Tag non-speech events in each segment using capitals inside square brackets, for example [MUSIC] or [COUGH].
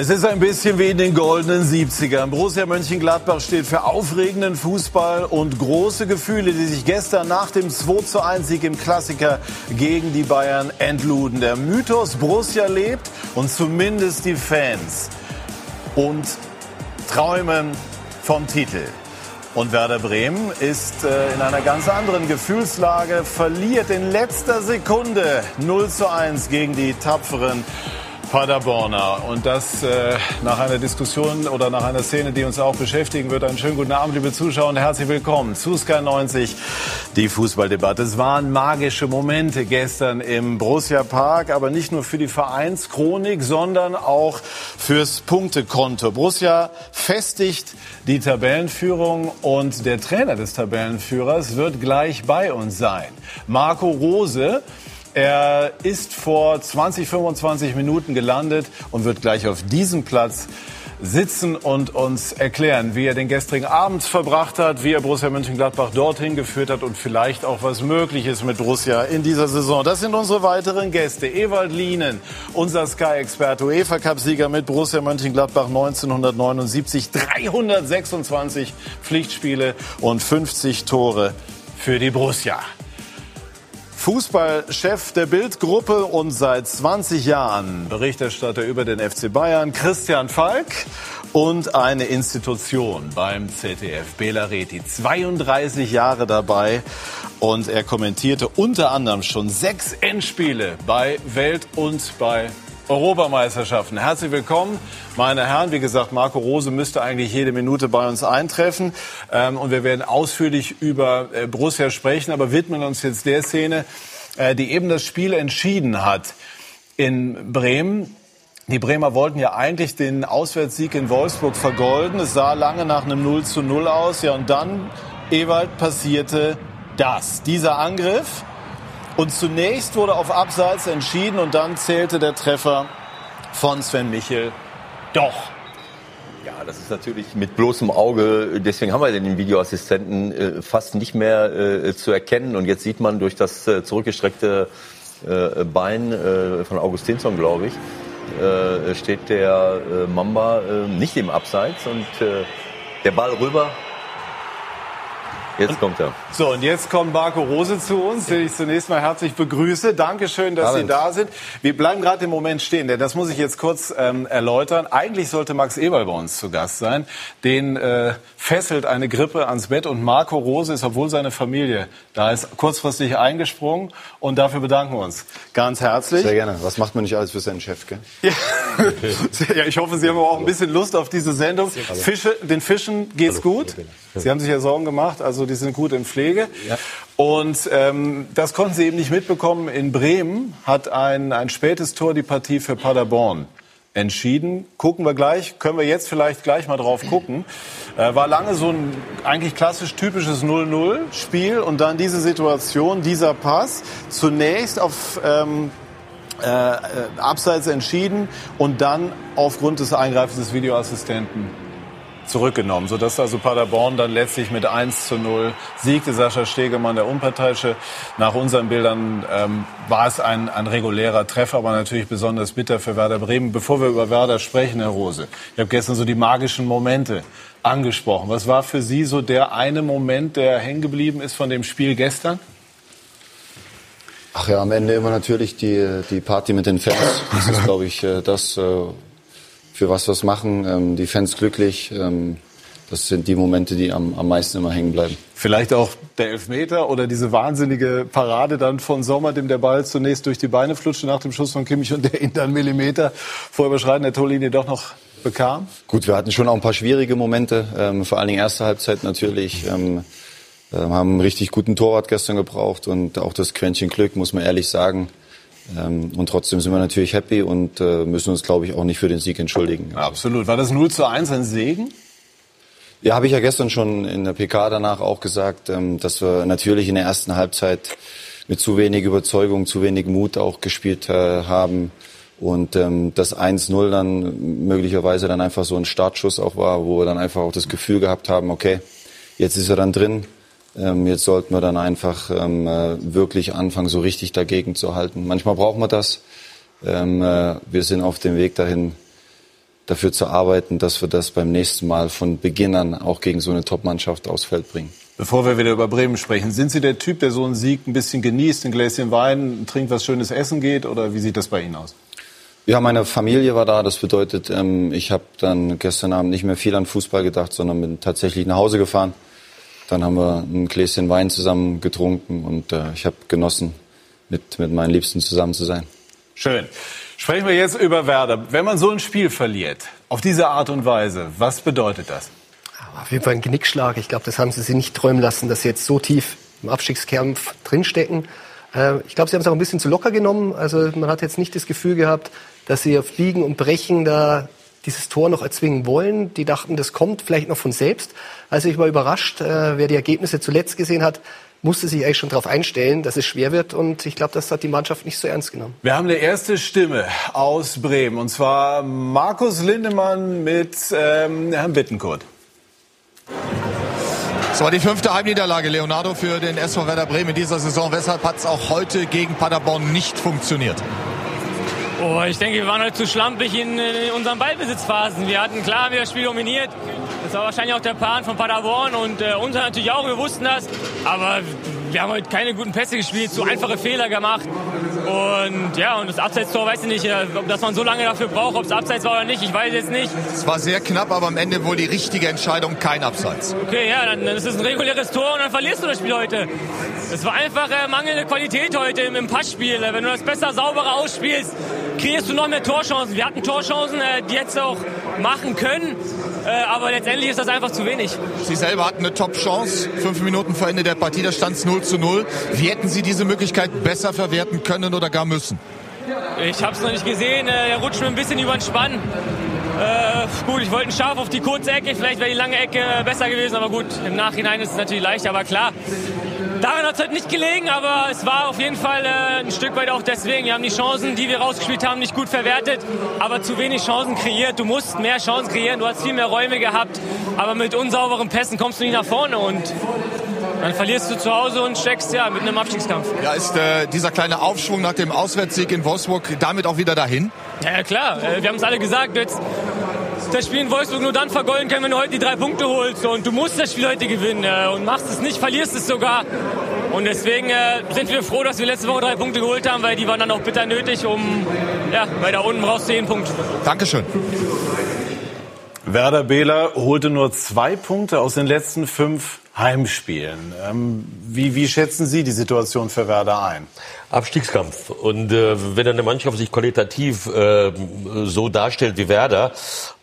Es ist ein bisschen wie in den goldenen 70ern. Borussia Mönchengladbach steht für aufregenden Fußball und große Gefühle, die sich gestern nach dem 2 zu 1 Sieg im Klassiker gegen die Bayern entluden. Der Mythos Borussia lebt und zumindest die Fans und träumen vom Titel. Und Werder Bremen ist äh, in einer ganz anderen Gefühlslage, verliert in letzter Sekunde 0 zu 1 gegen die tapferen Paderborner. Und das äh, nach einer Diskussion oder nach einer Szene, die uns auch beschäftigen wird. Einen schönen guten Abend, liebe Zuschauer, und herzlich willkommen zu Sky 90, die Fußballdebatte. Es waren magische Momente gestern im Borussia Park, aber nicht nur für die Vereinschronik, sondern auch fürs Punktekonto. Borussia festigt die Tabellenführung und der Trainer des Tabellenführers wird gleich bei uns sein. Marco Rose er ist vor 20, 25 Minuten gelandet und wird gleich auf diesem Platz sitzen und uns erklären, wie er den gestrigen Abend verbracht hat, wie er Borussia Mönchengladbach dorthin geführt hat und vielleicht auch was möglich ist mit Borussia in dieser Saison. Das sind unsere weiteren Gäste. Ewald Lienen, unser Sky-Experte, UEFA-Cup-Sieger mit Borussia Mönchengladbach 1979, 326 Pflichtspiele und 50 Tore für die Borussia. Fußballchef der Bildgruppe und seit 20 Jahren Berichterstatter über den FC Bayern, Christian Falk und eine Institution beim ZDF, Bela Reti, 32 Jahre dabei. Und er kommentierte unter anderem schon sechs Endspiele bei Welt und bei Europameisterschaften. Herzlich willkommen, meine Herren. Wie gesagt, Marco Rose müsste eigentlich jede Minute bei uns eintreffen. Ähm, und wir werden ausführlich über äh, Borussia sprechen, aber widmen uns jetzt der Szene, äh, die eben das Spiel entschieden hat in Bremen. Die Bremer wollten ja eigentlich den Auswärtssieg in Wolfsburg vergolden. Es sah lange nach einem 0 zu 0 aus. Ja, und dann, Ewald, passierte das. Dieser Angriff und zunächst wurde auf Abseits entschieden und dann zählte der Treffer von Sven Michel doch. Ja, das ist natürlich mit bloßem Auge, deswegen haben wir den Videoassistenten äh, fast nicht mehr äh, zu erkennen. Und jetzt sieht man durch das äh, zurückgestreckte Bein von Augustinsson, glaube ich, steht der Mamba nicht im Abseits und der Ball rüber Jetzt kommt er. So, und jetzt kommt Marco Rose zu uns, den ich zunächst mal herzlich begrüße. Dankeschön, dass Abend. Sie da sind. Wir bleiben gerade im Moment stehen, denn das muss ich jetzt kurz ähm, erläutern. Eigentlich sollte Max Eberl bei uns zu Gast sein. Den äh, fesselt eine Grippe ans Bett und Marco Rose ist, obwohl seine Familie da ist, kurzfristig eingesprungen und dafür bedanken wir uns ganz herzlich. Sehr gerne. Was macht man nicht alles für seinen Chef, gell? [LAUGHS] Ja, ja ich hoffe, Sie haben auch ein bisschen Lust auf diese Sendung. Fische, den Fischen geht's Hallo. gut. Sie haben sich ja Sorgen gemacht, also die sind gut in Pflege. Ja. Und ähm, das konnten Sie eben nicht mitbekommen. In Bremen hat ein, ein spätes Tor die Partie für Paderborn entschieden. Gucken wir gleich, können wir jetzt vielleicht gleich mal drauf gucken. Äh, war lange so ein eigentlich klassisch typisches 0-0-Spiel und dann diese Situation, dieser Pass. Zunächst auf ähm, äh, äh Abseits entschieden und dann aufgrund des Eingreifens des Videoassistenten zurückgenommen, sodass also Paderborn dann letztlich mit 1 zu 0 siegte. Sascha Stegemann, der Unparteiische. Nach unseren Bildern ähm, war es ein, ein regulärer Treffer, aber natürlich besonders bitter für Werder Bremen. Bevor wir über Werder sprechen, Herr Rose, ich habe gestern so die magischen Momente angesprochen. Was war für Sie so der eine Moment, der hängen geblieben ist von dem Spiel gestern? Ach ja, am Ende immer natürlich die, die Party mit den Fans. Das ist, [LAUGHS] glaube ich, äh, das, äh, für was wir es machen, ähm, die Fans glücklich. Ähm, das sind die Momente, die am, am meisten immer hängen bleiben. Vielleicht auch der Elfmeter oder diese wahnsinnige Parade dann von Sommer, dem der Ball zunächst durch die Beine flutschte nach dem Schuss von Kimmich und [LAUGHS] der ihn dann Millimeter vor Überschreiten der Torlinie doch noch bekam? Gut, wir hatten schon auch ein paar schwierige Momente, ähm, vor allen Dingen erste Halbzeit natürlich. Ähm, äh, haben einen richtig guten Torwart gestern gebraucht und auch das Quäntchen Glück, muss man ehrlich sagen. Ähm, und trotzdem sind wir natürlich happy und äh, müssen uns, glaube ich, auch nicht für den Sieg entschuldigen. Absolut. War das 0 zu 1 ein Segen? Ja, habe ich ja gestern schon in der PK danach auch gesagt, ähm, dass wir natürlich in der ersten Halbzeit mit zu wenig Überzeugung, zu wenig Mut auch gespielt äh, haben. Und ähm, das 1-0 dann möglicherweise dann einfach so ein Startschuss auch war, wo wir dann einfach auch das Gefühl gehabt haben, okay, jetzt ist er dann drin, ähm, jetzt sollten wir dann einfach ähm, äh, wirklich anfangen, so richtig dagegen zu halten. Manchmal brauchen wir das. Ähm, äh, wir sind auf dem Weg dahin, dafür zu arbeiten, dass wir das beim nächsten Mal von Beginn an auch gegen so eine Top-Mannschaft aufs Feld bringen. Bevor wir wieder über Bremen sprechen, sind Sie der Typ, der so einen Sieg ein bisschen genießt, ein Gläschen Wein, trinkt was schönes Essen geht oder wie sieht das bei Ihnen aus? Ja, meine Familie war da. Das bedeutet, ähm, ich habe dann gestern Abend nicht mehr viel an Fußball gedacht, sondern bin tatsächlich nach Hause gefahren. Dann haben wir ein Gläschen Wein zusammen getrunken und äh, ich habe genossen, mit, mit meinen Liebsten zusammen zu sein. Schön. Sprechen wir jetzt über Werder. Wenn man so ein Spiel verliert, auf diese Art und Weise, was bedeutet das? Auf jeden Fall ein Genickschlag. Ich glaube, das haben sie sich nicht träumen lassen, dass sie jetzt so tief im Abstiegskampf drinstecken. Äh, ich glaube, sie haben es auch ein bisschen zu locker genommen. Also man hat jetzt nicht das Gefühl gehabt, dass sie auf Biegen und Brechen da dieses Tor noch erzwingen wollen. Die dachten, das kommt vielleicht noch von selbst. Also ich war überrascht, äh, wer die Ergebnisse zuletzt gesehen hat, musste sich eigentlich schon darauf einstellen, dass es schwer wird. Und ich glaube, das hat die Mannschaft nicht so ernst genommen. Wir haben eine erste Stimme aus Bremen. Und zwar Markus Lindemann mit ähm, Herrn Bittenkurt. Es war die fünfte Heimniederlage, Leonardo, für den SV Werder Bremen in dieser Saison. Weshalb hat es auch heute gegen Paderborn nicht funktioniert? Oh, ich denke, wir waren heute zu schlampig in, in unseren Ballbesitzphasen. Wir hatten klar, wir das Spiel dominiert. Das war wahrscheinlich auch der Plan von Paderborn und äh, uns natürlich auch, wir wussten das. Aber wir haben heute keine guten Pässe gespielt, zu einfache Fehler gemacht. Und ja, und das Abseitstor weiß ich nicht, äh, ob dass man so lange dafür braucht, ob es Abseits war oder nicht, ich weiß jetzt nicht. Es war sehr knapp, aber am Ende wohl die richtige Entscheidung, kein Abseits. Okay, ja, dann, dann ist es ein reguläres Tor und dann verlierst du das Spiel heute. Es war einfach äh, mangelnde Qualität heute im, im Passspiel. Wenn du das besser, sauberer ausspielst, kreierst du noch mehr Torchancen. Wir hatten Torchancen, äh, die jetzt auch machen können. Äh, aber letztendlich ist das einfach zu wenig. Sie selber hatten eine Top-Chance. Fünf Minuten vor Ende der Partie, da stand es 0 zu 0. Wie hätten Sie diese Möglichkeit besser verwerten können oder gar müssen? Ich habe es noch nicht gesehen. Äh, er rutscht mir ein bisschen über den Spann. Äh, gut, ich wollte Scharf auf die kurze Ecke. Vielleicht wäre die lange Ecke besser gewesen. Aber gut, im Nachhinein ist es natürlich leicht. Aber klar, Daran hat es halt nicht gelegen, aber es war auf jeden Fall äh, ein Stück weit auch deswegen. Wir haben die Chancen, die wir rausgespielt haben, nicht gut verwertet, aber zu wenig Chancen kreiert. Du musst mehr Chancen kreieren, du hast viel mehr Räume gehabt, aber mit unsauberen Pässen kommst du nicht nach vorne und dann verlierst du zu Hause und steckst ja mit einem Abstiegskampf. Ja, ist äh, dieser kleine Aufschwung nach dem Auswärtssieg in Wolfsburg damit auch wieder dahin? Ja, ja klar. Äh, wir haben es alle gesagt. Jetzt das Spiel in Wolfsburg nur dann vergolden können, wenn du heute die drei Punkte holst. Und du musst das Spiel heute gewinnen. Äh, und machst es nicht, verlierst es sogar. Und deswegen äh, sind wir froh, dass wir letzte Woche drei Punkte geholt haben, weil die waren dann auch bitter nötig, um, ja, weil da unten brauchst du jeden Punkt. Dankeschön. Werder Behler holte nur zwei Punkte aus den letzten fünf Heimspielen. Ähm, wie, wie schätzen Sie die Situation für Werder ein? Abstiegskampf. Und äh, wenn eine Mannschaft sich qualitativ äh, so darstellt wie Werder,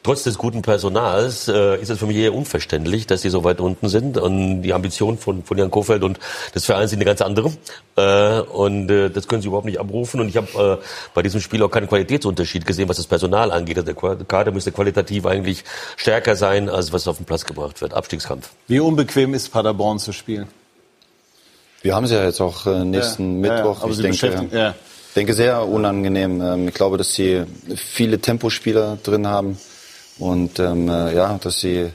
trotz des guten Personals, äh, ist es für mich eher unverständlich, dass sie so weit unten sind. Und die Ambitionen von, von Jan Kofeld und des Vereins sind eine ganz andere. Äh, und äh, das können sie überhaupt nicht abrufen. Und ich habe äh, bei diesem Spiel auch keinen Qualitätsunterschied gesehen, was das Personal angeht. Also der Kader müsste qualitativ eigentlich stärker sein, als was auf den Platz gebracht wird. Abstiegskampf. Wie unbequem ist Paderborn zu spielen? Wir haben sie ja jetzt auch äh, nächsten ja, Mittwoch. Ja, ich denke, ja. denke sehr unangenehm. Ähm, ich glaube, dass sie viele Tempospieler drin haben und ähm, äh, ja, dass sie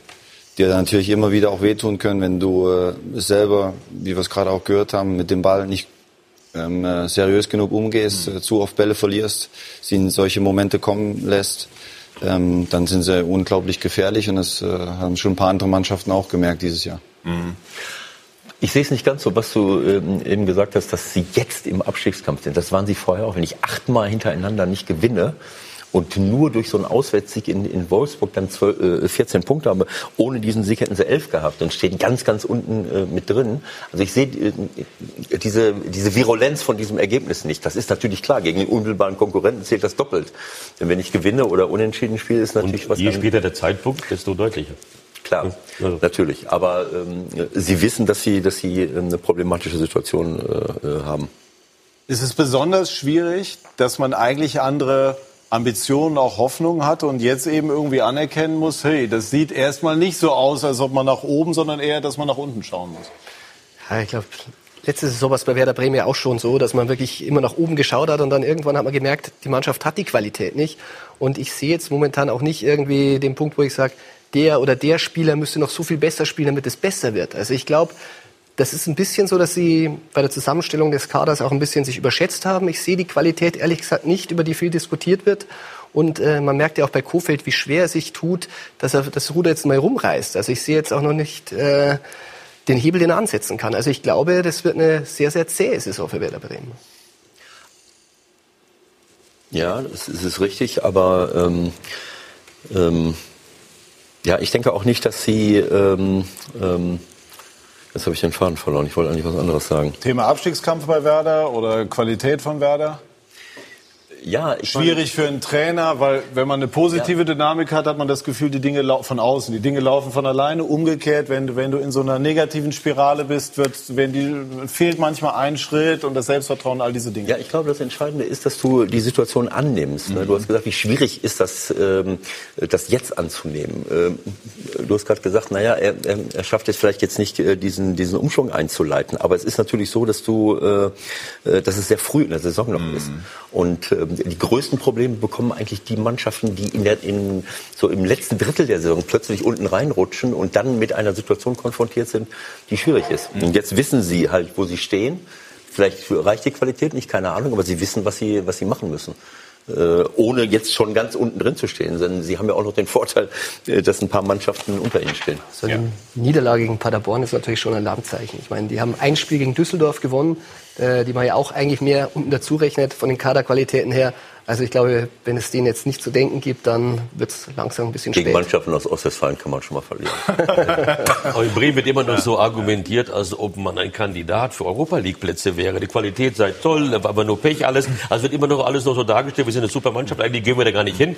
dir natürlich immer wieder auch wehtun können, wenn du äh, selber, wie wir es gerade auch gehört haben, mit dem Ball nicht ähm, äh, seriös genug umgehst, mhm. zu oft Bälle verlierst, sie in solche Momente kommen lässt. Ähm, dann sind sie unglaublich gefährlich und das äh, haben schon ein paar andere Mannschaften auch gemerkt dieses Jahr. Mhm. Ich sehe es nicht ganz so, was du ähm, eben gesagt hast, dass sie jetzt im Abstiegskampf sind. Das waren sie vorher auch. Wenn ich achtmal hintereinander nicht gewinne und nur durch so einen Auswärtssieg in, in Wolfsburg dann 12, äh, 14 Punkte habe, ohne diesen Sieg hätten sie elf gehabt und stehen ganz, ganz unten äh, mit drin. Also ich sehe äh, diese, diese Virulenz von diesem Ergebnis nicht. Das ist natürlich klar. Gegen den unmittelbaren Konkurrenten zählt das doppelt. Denn wenn ich gewinne oder unentschieden spiele, ist natürlich und was. Je später der Zeitpunkt, desto deutlicher. Klar, ja. natürlich. Aber ähm, Sie wissen, dass Sie, dass Sie ähm, eine problematische Situation äh, äh, haben. Ist es besonders schwierig, dass man eigentlich andere Ambitionen, auch Hoffnungen hat und jetzt eben irgendwie anerkennen muss, hey, das sieht erstmal nicht so aus, als ob man nach oben, sondern eher, dass man nach unten schauen muss. Ja, ich glaube, letzte Saison war es bei Werder Bremen ja auch schon so, dass man wirklich immer nach oben geschaut hat und dann irgendwann hat man gemerkt, die Mannschaft hat die Qualität nicht. Und ich sehe jetzt momentan auch nicht irgendwie den Punkt, wo ich sage, der oder der Spieler müsste noch so viel besser spielen, damit es besser wird. Also ich glaube, das ist ein bisschen so, dass sie bei der Zusammenstellung des Kaders auch ein bisschen sich überschätzt haben. Ich sehe die Qualität ehrlich gesagt nicht, über die viel diskutiert wird. Und äh, man merkt ja auch bei Kofeld, wie schwer er sich tut, dass er das Ruder jetzt mal rumreißt. Also ich sehe jetzt auch noch nicht äh, den Hebel, den er ansetzen kann. Also ich glaube, das wird eine sehr, sehr zähe Saison für Werder Bremen. Ja, das ist, ist richtig, aber ähm, ähm, ja, ich denke auch nicht, dass sie ähm, ähm, Jetzt habe ich den Faden verloren. Ich wollte eigentlich was anderes sagen. Thema Abstiegskampf bei Werder oder Qualität von Werder? Ja, schwierig für einen Trainer, weil wenn man eine positive ja. Dynamik hat, hat man das Gefühl, die Dinge von außen, die Dinge laufen von alleine. Umgekehrt, wenn du, wenn du in so einer negativen Spirale bist, wird, wenn die, fehlt manchmal ein Schritt und das Selbstvertrauen, all diese Dinge. Ja, ich glaube, das Entscheidende ist, dass du die Situation annimmst. Mhm. Du hast gesagt, wie schwierig ist das, ähm, das jetzt anzunehmen. Ähm, du hast gerade gesagt, naja, er, er schafft es vielleicht jetzt nicht, äh, diesen, diesen Umschwung einzuleiten. Aber es ist natürlich so, dass du, äh, äh, dass es sehr früh in der Saison noch mhm. ist. Und ähm, die größten Probleme bekommen eigentlich die Mannschaften, die in der, in, so im letzten Drittel der Saison plötzlich unten reinrutschen und dann mit einer Situation konfrontiert sind, die schwierig ist. Mhm. Und jetzt wissen sie halt, wo sie stehen. Vielleicht reicht die Qualität nicht, keine Ahnung, aber sie wissen, was sie, was sie machen müssen. Äh, ohne jetzt schon ganz unten drin zu stehen. Denn sie haben ja auch noch den Vorteil, äh, dass ein paar Mannschaften unter ihnen stehen. So ja. Niederlage gegen Paderborn ist natürlich schon ein Alarmzeichen. Ich meine, die haben ein Spiel gegen Düsseldorf gewonnen, äh, die man ja auch eigentlich mehr unten dazu rechnet von den Kaderqualitäten her. Also ich glaube, wenn es denen jetzt nicht zu denken gibt, dann wird es langsam ein bisschen Gegen spät. Gegen Mannschaften aus Ostwestfalen kann man schon mal verlieren. [LAUGHS] Aber in Bremen wird immer noch so argumentiert, als ob man ein Kandidat für Europa League Plätze wäre. Die Qualität sei toll, aber nur Pech alles. Also wird immer noch alles noch so dargestellt. Wir sind eine super Mannschaft, eigentlich gehen wir da gar nicht hin.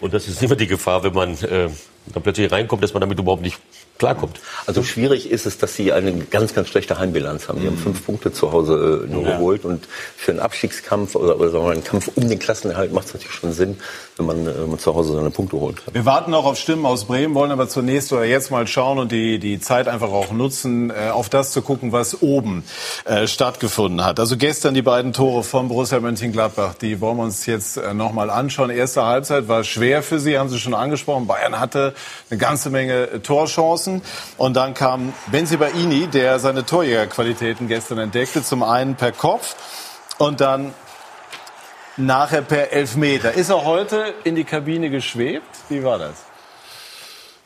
Und das ist immer die Gefahr, wenn man äh, dann plötzlich reinkommt, dass man damit überhaupt nicht klarkommt. Also schwierig ist es, dass sie eine ganz, ganz schlechte Heimbilanz haben. Die haben mhm. fünf Punkte zu Hause äh, nur ja. geholt und für einen Abstiegskampf oder, oder sagen wir mal, einen Kampf um den Klassenerhalt macht es natürlich schon Sinn, wenn man, äh, man zu Hause seine Punkte holen kann. Wir warten auch auf Stimmen aus Bremen, wollen aber zunächst oder jetzt mal schauen und die, die Zeit einfach auch nutzen, äh, auf das zu gucken, was oben äh, stattgefunden hat. Also gestern die beiden Tore von Borussia Mönchengladbach, die wollen wir uns jetzt äh, nochmal anschauen. Erste Halbzeit war schwer für sie, haben Sie schon angesprochen. Bayern hatte eine ganze Menge äh, Torchancen. Und dann kam Benzibaini, der seine Torjägerqualitäten gestern entdeckte. Zum einen per Kopf und dann nachher per Elfmeter. Ist er heute in die Kabine geschwebt? Wie war das?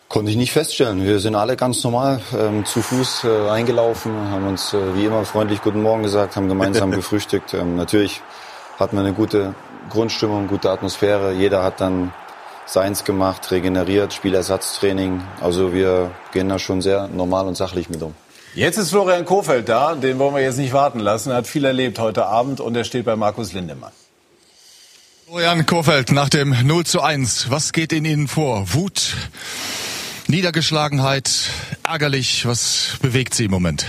Konnte ich nicht feststellen. Wir sind alle ganz normal ähm, zu Fuß äh, eingelaufen, haben uns äh, wie immer freundlich Guten Morgen gesagt, haben gemeinsam [LAUGHS] gefrühstückt. Ähm, natürlich hatten wir eine gute Grundstimmung, gute Atmosphäre. Jeder hat dann seins gemacht, regeneriert, Spielersatztraining. Also wir gehen da schon sehr normal und sachlich mit um. Jetzt ist Florian Kofeld da, den wollen wir jetzt nicht warten lassen. Er hat viel erlebt heute Abend und er steht bei Markus Lindemann. Florian Kofeld nach dem 0 zu 1. Was geht in Ihnen vor? Wut, Niedergeschlagenheit, ärgerlich. Was bewegt Sie im Moment?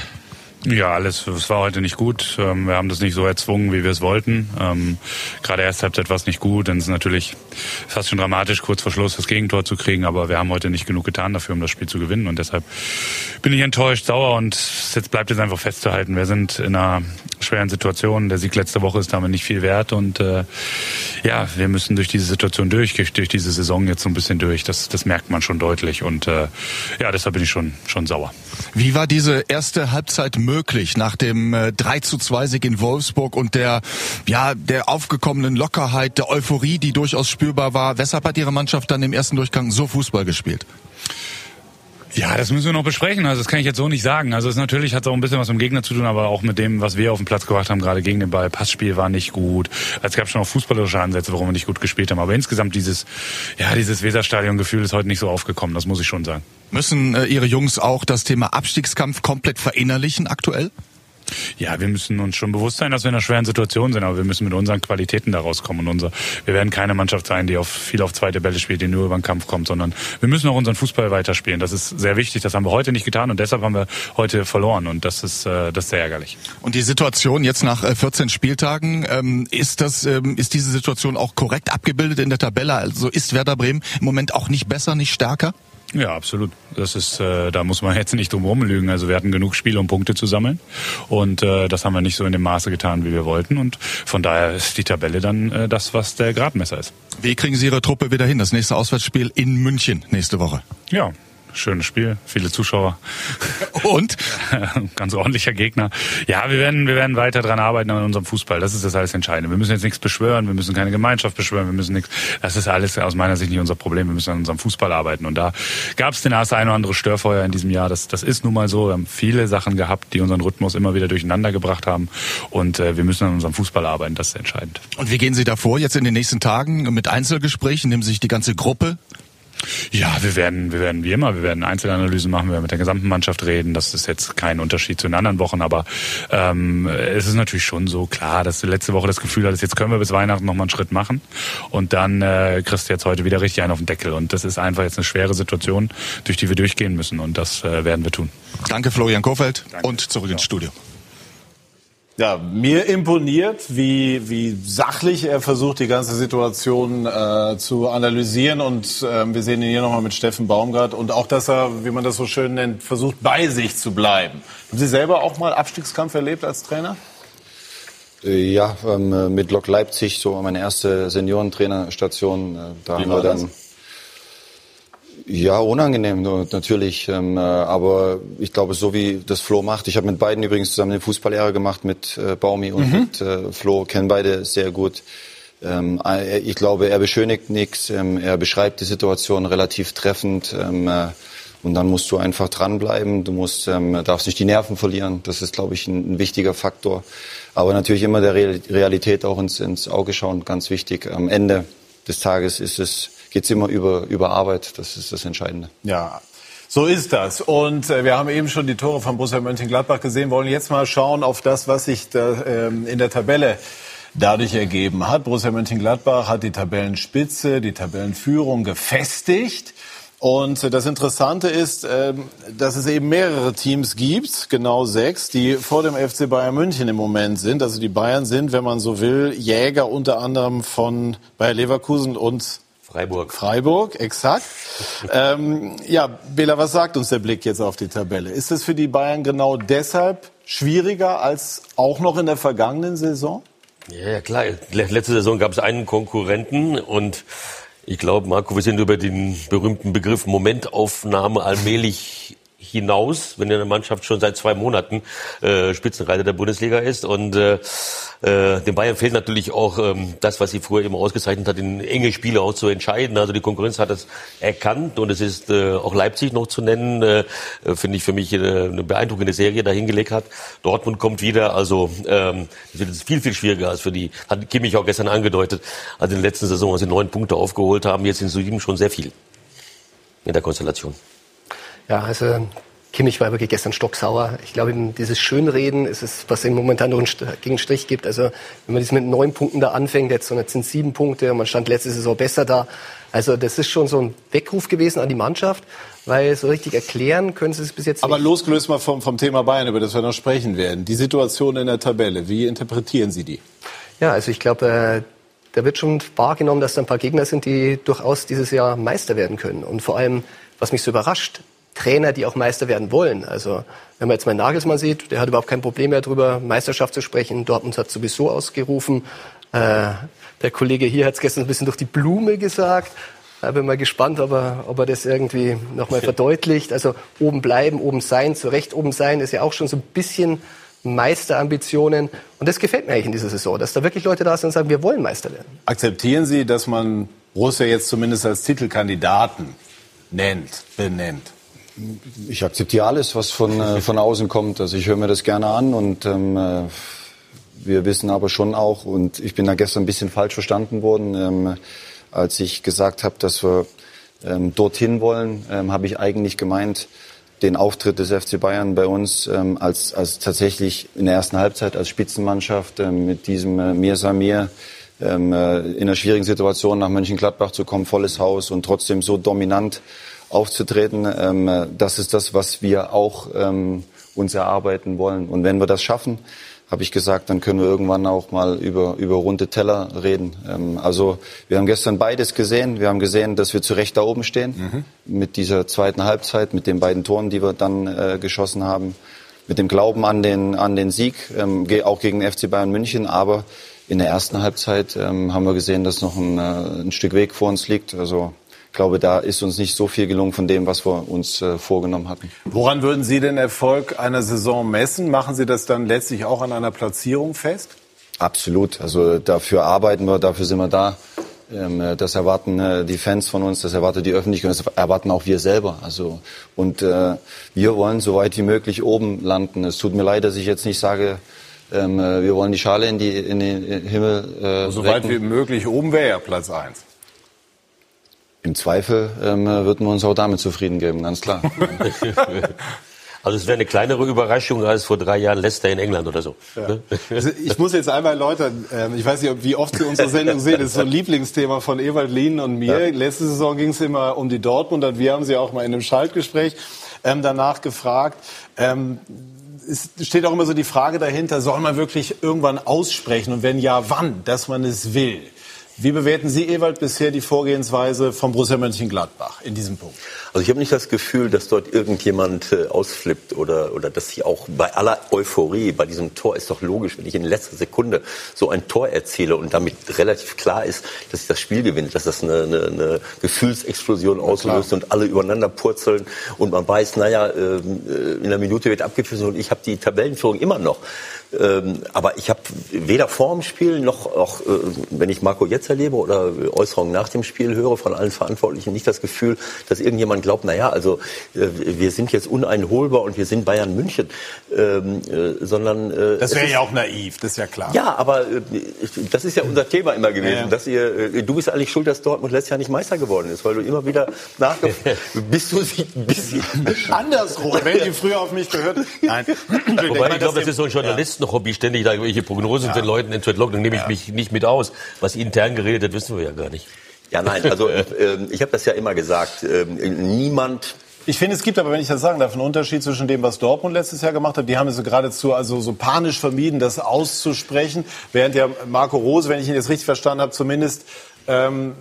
Ja, alles. Es war heute nicht gut. Ähm, wir haben das nicht so erzwungen, wie wir es wollten. Ähm, gerade erst Halbzeit war es nicht gut. Dann ist es natürlich fast schon dramatisch, kurz vor Schluss das Gegentor zu kriegen. Aber wir haben heute nicht genug getan dafür, um das Spiel zu gewinnen. Und deshalb bin ich enttäuscht, sauer. Und jetzt bleibt es einfach festzuhalten. Wir sind in einer schweren Situation. Der Sieg letzte Woche ist damit nicht viel wert. Und äh, ja, wir müssen durch diese Situation durch, durch diese Saison jetzt so ein bisschen durch. Das, das merkt man schon deutlich. Und äh, ja, deshalb bin ich schon, schon sauer. Wie war diese erste Halbzeit möglich nach dem äh, 3 zu 2 Sieg in Wolfsburg und der, ja, der aufgekommenen Lockerheit, der Euphorie, die durchaus spürbar war? Weshalb hat Ihre Mannschaft dann im ersten Durchgang so Fußball gespielt? Ja, das müssen wir noch besprechen. Also das kann ich jetzt so nicht sagen. Also es natürlich hat es auch ein bisschen was mit dem Gegner zu tun, aber auch mit dem, was wir auf den Platz gebracht haben, gerade gegen den Ball. Passspiel war nicht gut. Es gab schon auch fußballerische Ansätze, warum wir nicht gut gespielt haben. Aber insgesamt dieses, ja, dieses Weserstadion-Gefühl ist heute nicht so aufgekommen. Das muss ich schon sagen. Müssen äh, Ihre Jungs auch das Thema Abstiegskampf komplett verinnerlichen aktuell? Ja, wir müssen uns schon bewusst sein, dass wir in einer schweren Situation sind, aber wir müssen mit unseren Qualitäten da rauskommen. Und unser, wir werden keine Mannschaft sein, die auf, viel auf zweite Bälle spielt, die nur über den Kampf kommt, sondern wir müssen auch unseren Fußball weiterspielen. Das ist sehr wichtig. Das haben wir heute nicht getan und deshalb haben wir heute verloren. Und das ist, äh, das ist sehr ärgerlich. Und die Situation jetzt nach 14 äh, Spieltagen, ähm, ist das, ähm, ist diese Situation auch korrekt abgebildet in der Tabelle? Also ist Werder Bremen im Moment auch nicht besser, nicht stärker? Ja, absolut. Das ist, äh, da muss man jetzt nicht drum rumlügen. Also wir hatten genug Spiele, um Punkte zu sammeln. Und äh, das haben wir nicht so in dem Maße getan, wie wir wollten. Und von daher ist die Tabelle dann äh, das, was der Gradmesser ist. Wie kriegen Sie Ihre Truppe wieder hin? Das nächste Auswärtsspiel in München nächste Woche. Ja, schönes Spiel, viele Zuschauer [LAUGHS] und [LAUGHS] ganz ordentlicher Gegner. Ja, wir werden, wir werden weiter dran arbeiten an unserem Fußball. Das ist das alles Entscheidende. Wir müssen jetzt nichts beschwören, wir müssen keine Gemeinschaft beschwören, wir müssen nichts. Das ist alles aus meiner Sicht nicht unser Problem. Wir müssen an unserem Fußball arbeiten. Und da gab es den ersten ein oder andere Störfeuer in diesem Jahr. Das, das ist nun mal so. Wir haben viele Sachen gehabt, die unseren Rhythmus immer wieder durcheinander gebracht haben. Und äh, wir müssen an unserem Fußball arbeiten. Das ist entscheidend. Und wie gehen Sie davor jetzt in den nächsten Tagen mit Einzelgesprächen? Nehmen Sie sich die ganze Gruppe ja, wir werden, wir werden wie immer, wir werden Einzelanalysen machen, wir werden mit der gesamten Mannschaft reden. Das ist jetzt kein Unterschied zu den anderen Wochen, aber ähm, es ist natürlich schon so klar, dass du letzte Woche das Gefühl hattest, jetzt können wir bis Weihnachten noch mal einen Schritt machen und dann äh, kriegst du jetzt heute wieder richtig einen auf den Deckel und das ist einfach jetzt eine schwere Situation, durch die wir durchgehen müssen und das äh, werden wir tun. Danke Florian Kofeld Danke. und zurück ins Studio. Ja, mir imponiert, wie, wie sachlich er versucht, die ganze Situation äh, zu analysieren. Und äh, wir sehen ihn hier nochmal mit Steffen Baumgart. Und auch, dass er, wie man das so schön nennt, versucht, bei sich zu bleiben. Haben Sie selber auch mal Abstiegskampf erlebt als Trainer? Äh, ja, ähm, mit Lok Leipzig, so meine erste Seniorentrainerstation. Äh, da wie haben wir dann. Das? Ja, unangenehm natürlich. Ähm, äh, aber ich glaube, so wie das Flo macht. Ich habe mit beiden übrigens zusammen den Fußballlehrer gemacht, mit äh, Baumi und mhm. mit äh, Flo. Kennen beide sehr gut. Ähm, ich glaube, er beschönigt nichts. Ähm, er beschreibt die Situation relativ treffend. Und dann musst du einfach dranbleiben. Du musst, darfst nicht die Nerven verlieren. Das ist, glaube ich, ein, ein wichtiger Faktor. Aber natürlich immer der Realität auch ins, ins Auge schauen, ganz wichtig. Am Ende des Tages ist es geht es immer über, über Arbeit. Das ist das Entscheidende. Ja, so ist das. Und äh, wir haben eben schon die Tore von Borussia Mönchengladbach gesehen. Wollen jetzt mal schauen auf das, was sich da, ähm, in der Tabelle dadurch ergeben hat. Borussia Mönchengladbach hat die Tabellenspitze, die Tabellenführung gefestigt. Und das Interessante ist, ähm, dass es eben mehrere Teams gibt, genau sechs, die vor dem FC Bayern München im Moment sind. Also die Bayern sind, wenn man so will, Jäger unter anderem von Bayer Leverkusen und Freiburg. Freiburg, exakt. [LAUGHS] ähm, ja, Bela, was sagt uns der Blick jetzt auf die Tabelle? Ist es für die Bayern genau deshalb schwieriger als auch noch in der vergangenen Saison? Ja, klar. Letzte Saison gab es einen Konkurrenten und ich glaube, Marco, wir sind über den berühmten Begriff Momentaufnahme allmählich hinaus, wenn eine Mannschaft schon seit zwei Monaten äh, Spitzenreiter der Bundesliga ist. Und äh, äh, den Bayern fehlt natürlich auch ähm, das, was sie früher immer ausgezeichnet hat, in enge Spiele auch zu entscheiden. Also die Konkurrenz hat das erkannt und es ist äh, auch Leipzig noch zu nennen, äh, finde ich für mich äh, eine beeindruckende Serie dahingelegt hat. Dortmund kommt wieder, also ähm, das wird viel, viel schwieriger als für die, hat Kimmich auch gestern angedeutet, als in der letzten Saison, als sie neun Punkte aufgeholt haben, jetzt sind sieben schon sehr viel in der Konstellation. Ja, also Kimmich war wirklich gestern stocksauer. Ich glaube, dieses Schönreden ist es, was ihm momentan noch einen gegen Strich gibt. Also wenn man das mit neun Punkten da anfängt, jetzt, und jetzt sind sieben Punkte und man stand letzte Saison besser da. Also das ist schon so ein Weckruf gewesen an die Mannschaft, weil so richtig erklären können sie es bis jetzt Aber nicht. losgelöst mal vom, vom Thema Bayern, über das wir noch sprechen werden. Die Situation in der Tabelle, wie interpretieren Sie die? Ja, also ich glaube, äh, da wird schon wahrgenommen, dass da ein paar Gegner sind, die durchaus dieses Jahr Meister werden können. Und vor allem, was mich so überrascht, Trainer, die auch Meister werden wollen. Also wenn man jetzt mal Nagelsmann sieht, der hat überhaupt kein Problem mehr darüber, Meisterschaft zu sprechen. Dortmund hat sowieso ausgerufen. Äh, der Kollege hier hat es gestern ein bisschen durch die Blume gesagt. Da bin mal gespannt, ob er, ob er das irgendwie nochmal verdeutlicht. Also oben bleiben, oben sein, zu Recht oben sein, ist ja auch schon so ein bisschen Meisterambitionen. Und das gefällt mir eigentlich in dieser Saison, dass da wirklich Leute da sind und sagen, wir wollen Meister werden. Akzeptieren Sie, dass man Borussia jetzt zumindest als Titelkandidaten nennt, benennt? Ich akzeptiere alles, was von, äh, von außen kommt. Also ich höre mir das gerne an und ähm, äh, wir wissen aber schon auch, und ich bin da gestern ein bisschen falsch verstanden worden, ähm, als ich gesagt habe, dass wir ähm, dorthin wollen, ähm, habe ich eigentlich gemeint, den Auftritt des FC Bayern bei uns ähm, als, als tatsächlich in der ersten Halbzeit als Spitzenmannschaft ähm, mit diesem äh, Mir Samir ähm, äh, in einer schwierigen Situation nach Mönchengladbach zu kommen, volles Haus und trotzdem so dominant aufzutreten. Ähm, das ist das, was wir auch ähm, uns erarbeiten wollen. Und wenn wir das schaffen, habe ich gesagt, dann können wir irgendwann auch mal über, über runde Teller reden. Ähm, also wir haben gestern beides gesehen. Wir haben gesehen, dass wir zu Recht da oben stehen mhm. mit dieser zweiten Halbzeit, mit den beiden Toren, die wir dann äh, geschossen haben, mit dem Glauben an den, an den Sieg, ähm, auch gegen den FC Bayern München. Aber in der ersten Halbzeit ähm, haben wir gesehen, dass noch ein, äh, ein Stück Weg vor uns liegt. Also glaube, da ist uns nicht so viel gelungen von dem, was wir uns äh, vorgenommen hatten. Woran würden Sie den Erfolg einer Saison messen? Machen Sie das dann letztlich auch an einer Platzierung fest? Absolut. Also dafür arbeiten wir, dafür sind wir da. Ähm, äh, das erwarten äh, die Fans von uns, das erwartet die Öffentlichkeit, das erwarten auch wir selber. Also und äh, wir wollen so weit wie möglich oben landen. Es tut mir leid, dass ich jetzt nicht sage, ähm, äh, wir wollen die Schale in, die, in den Himmel. Äh, so weit wie möglich oben wäre ja Platz eins. Im Zweifel ähm, würden wir uns auch damit zufrieden geben, ganz klar. [LAUGHS] Also es wäre eine kleinere Überraschung als vor drei Jahren Leicester in England oder so. Ja. Ne? Also ich muss jetzt einmal erläutern, ähm, ich weiß nicht, wie oft Sie unsere Sendung sehen, das ist so ein [LAUGHS] Lieblingsthema von Ewald Lien und mir. Ja. Letzte Saison ging es immer um die Dortmund und wir haben Sie auch mal in einem Schaltgespräch ähm, danach gefragt. Ähm, es steht auch immer so die Frage dahinter, soll man wirklich irgendwann aussprechen und wenn ja, wann, dass man es will? Wie bewerten Sie, Ewald, bisher die Vorgehensweise von Borussia Mönchengladbach in diesem Punkt? Also ich habe nicht das Gefühl, dass dort irgendjemand äh, ausflippt oder, oder dass sie auch bei aller Euphorie, bei diesem Tor ist doch logisch, wenn ich in letzter Sekunde so ein Tor erziele und damit relativ klar ist, dass ich das Spiel gewinne, dass das eine, eine, eine Gefühlsexplosion auslöst und alle übereinander purzeln und man weiß, naja, ähm, äh, in einer Minute wird abgepfiffen und ich habe die Tabellenführung immer noch. Ähm, aber ich habe weder vor dem Spiel noch auch, äh, wenn ich Marco jetzt erlebe oder Äußerungen nach dem Spiel höre von allen Verantwortlichen, nicht das Gefühl, dass irgendjemand glaubt, na ja, also äh, wir sind jetzt uneinholbar und wir sind Bayern München, ähm, äh, sondern äh, das wäre ja auch naiv, das ist ja klar. Ja, aber äh, das ist ja unser Thema immer gewesen, ja. dass ihr, äh, du bist eigentlich schuld, dass Dortmund letztes Jahr nicht Meister geworden ist, weil du immer wieder nachgefragt [LAUGHS] bist du sie bisschen andersrum, wenn ihr früher auf mich gehört. [LAUGHS] Nein. Wobei ich glaube, das ist so ein Journalisten Hobby, ständig da irgendwelche Prognosen ja. den Leuten entzuentlocken, dann nehme ich ja. mich nicht mit aus. Was intern geredet wird, wissen wir ja gar nicht. Ja, nein, also äh, ich habe das ja immer gesagt. Äh, niemand ich finde, es gibt aber, wenn ich das sagen darf, einen Unterschied zwischen dem, was Dortmund letztes Jahr gemacht hat. Die haben es geradezu also so panisch vermieden, das auszusprechen, während ja Marco Rose, wenn ich ihn jetzt richtig verstanden habe, zumindest ähm,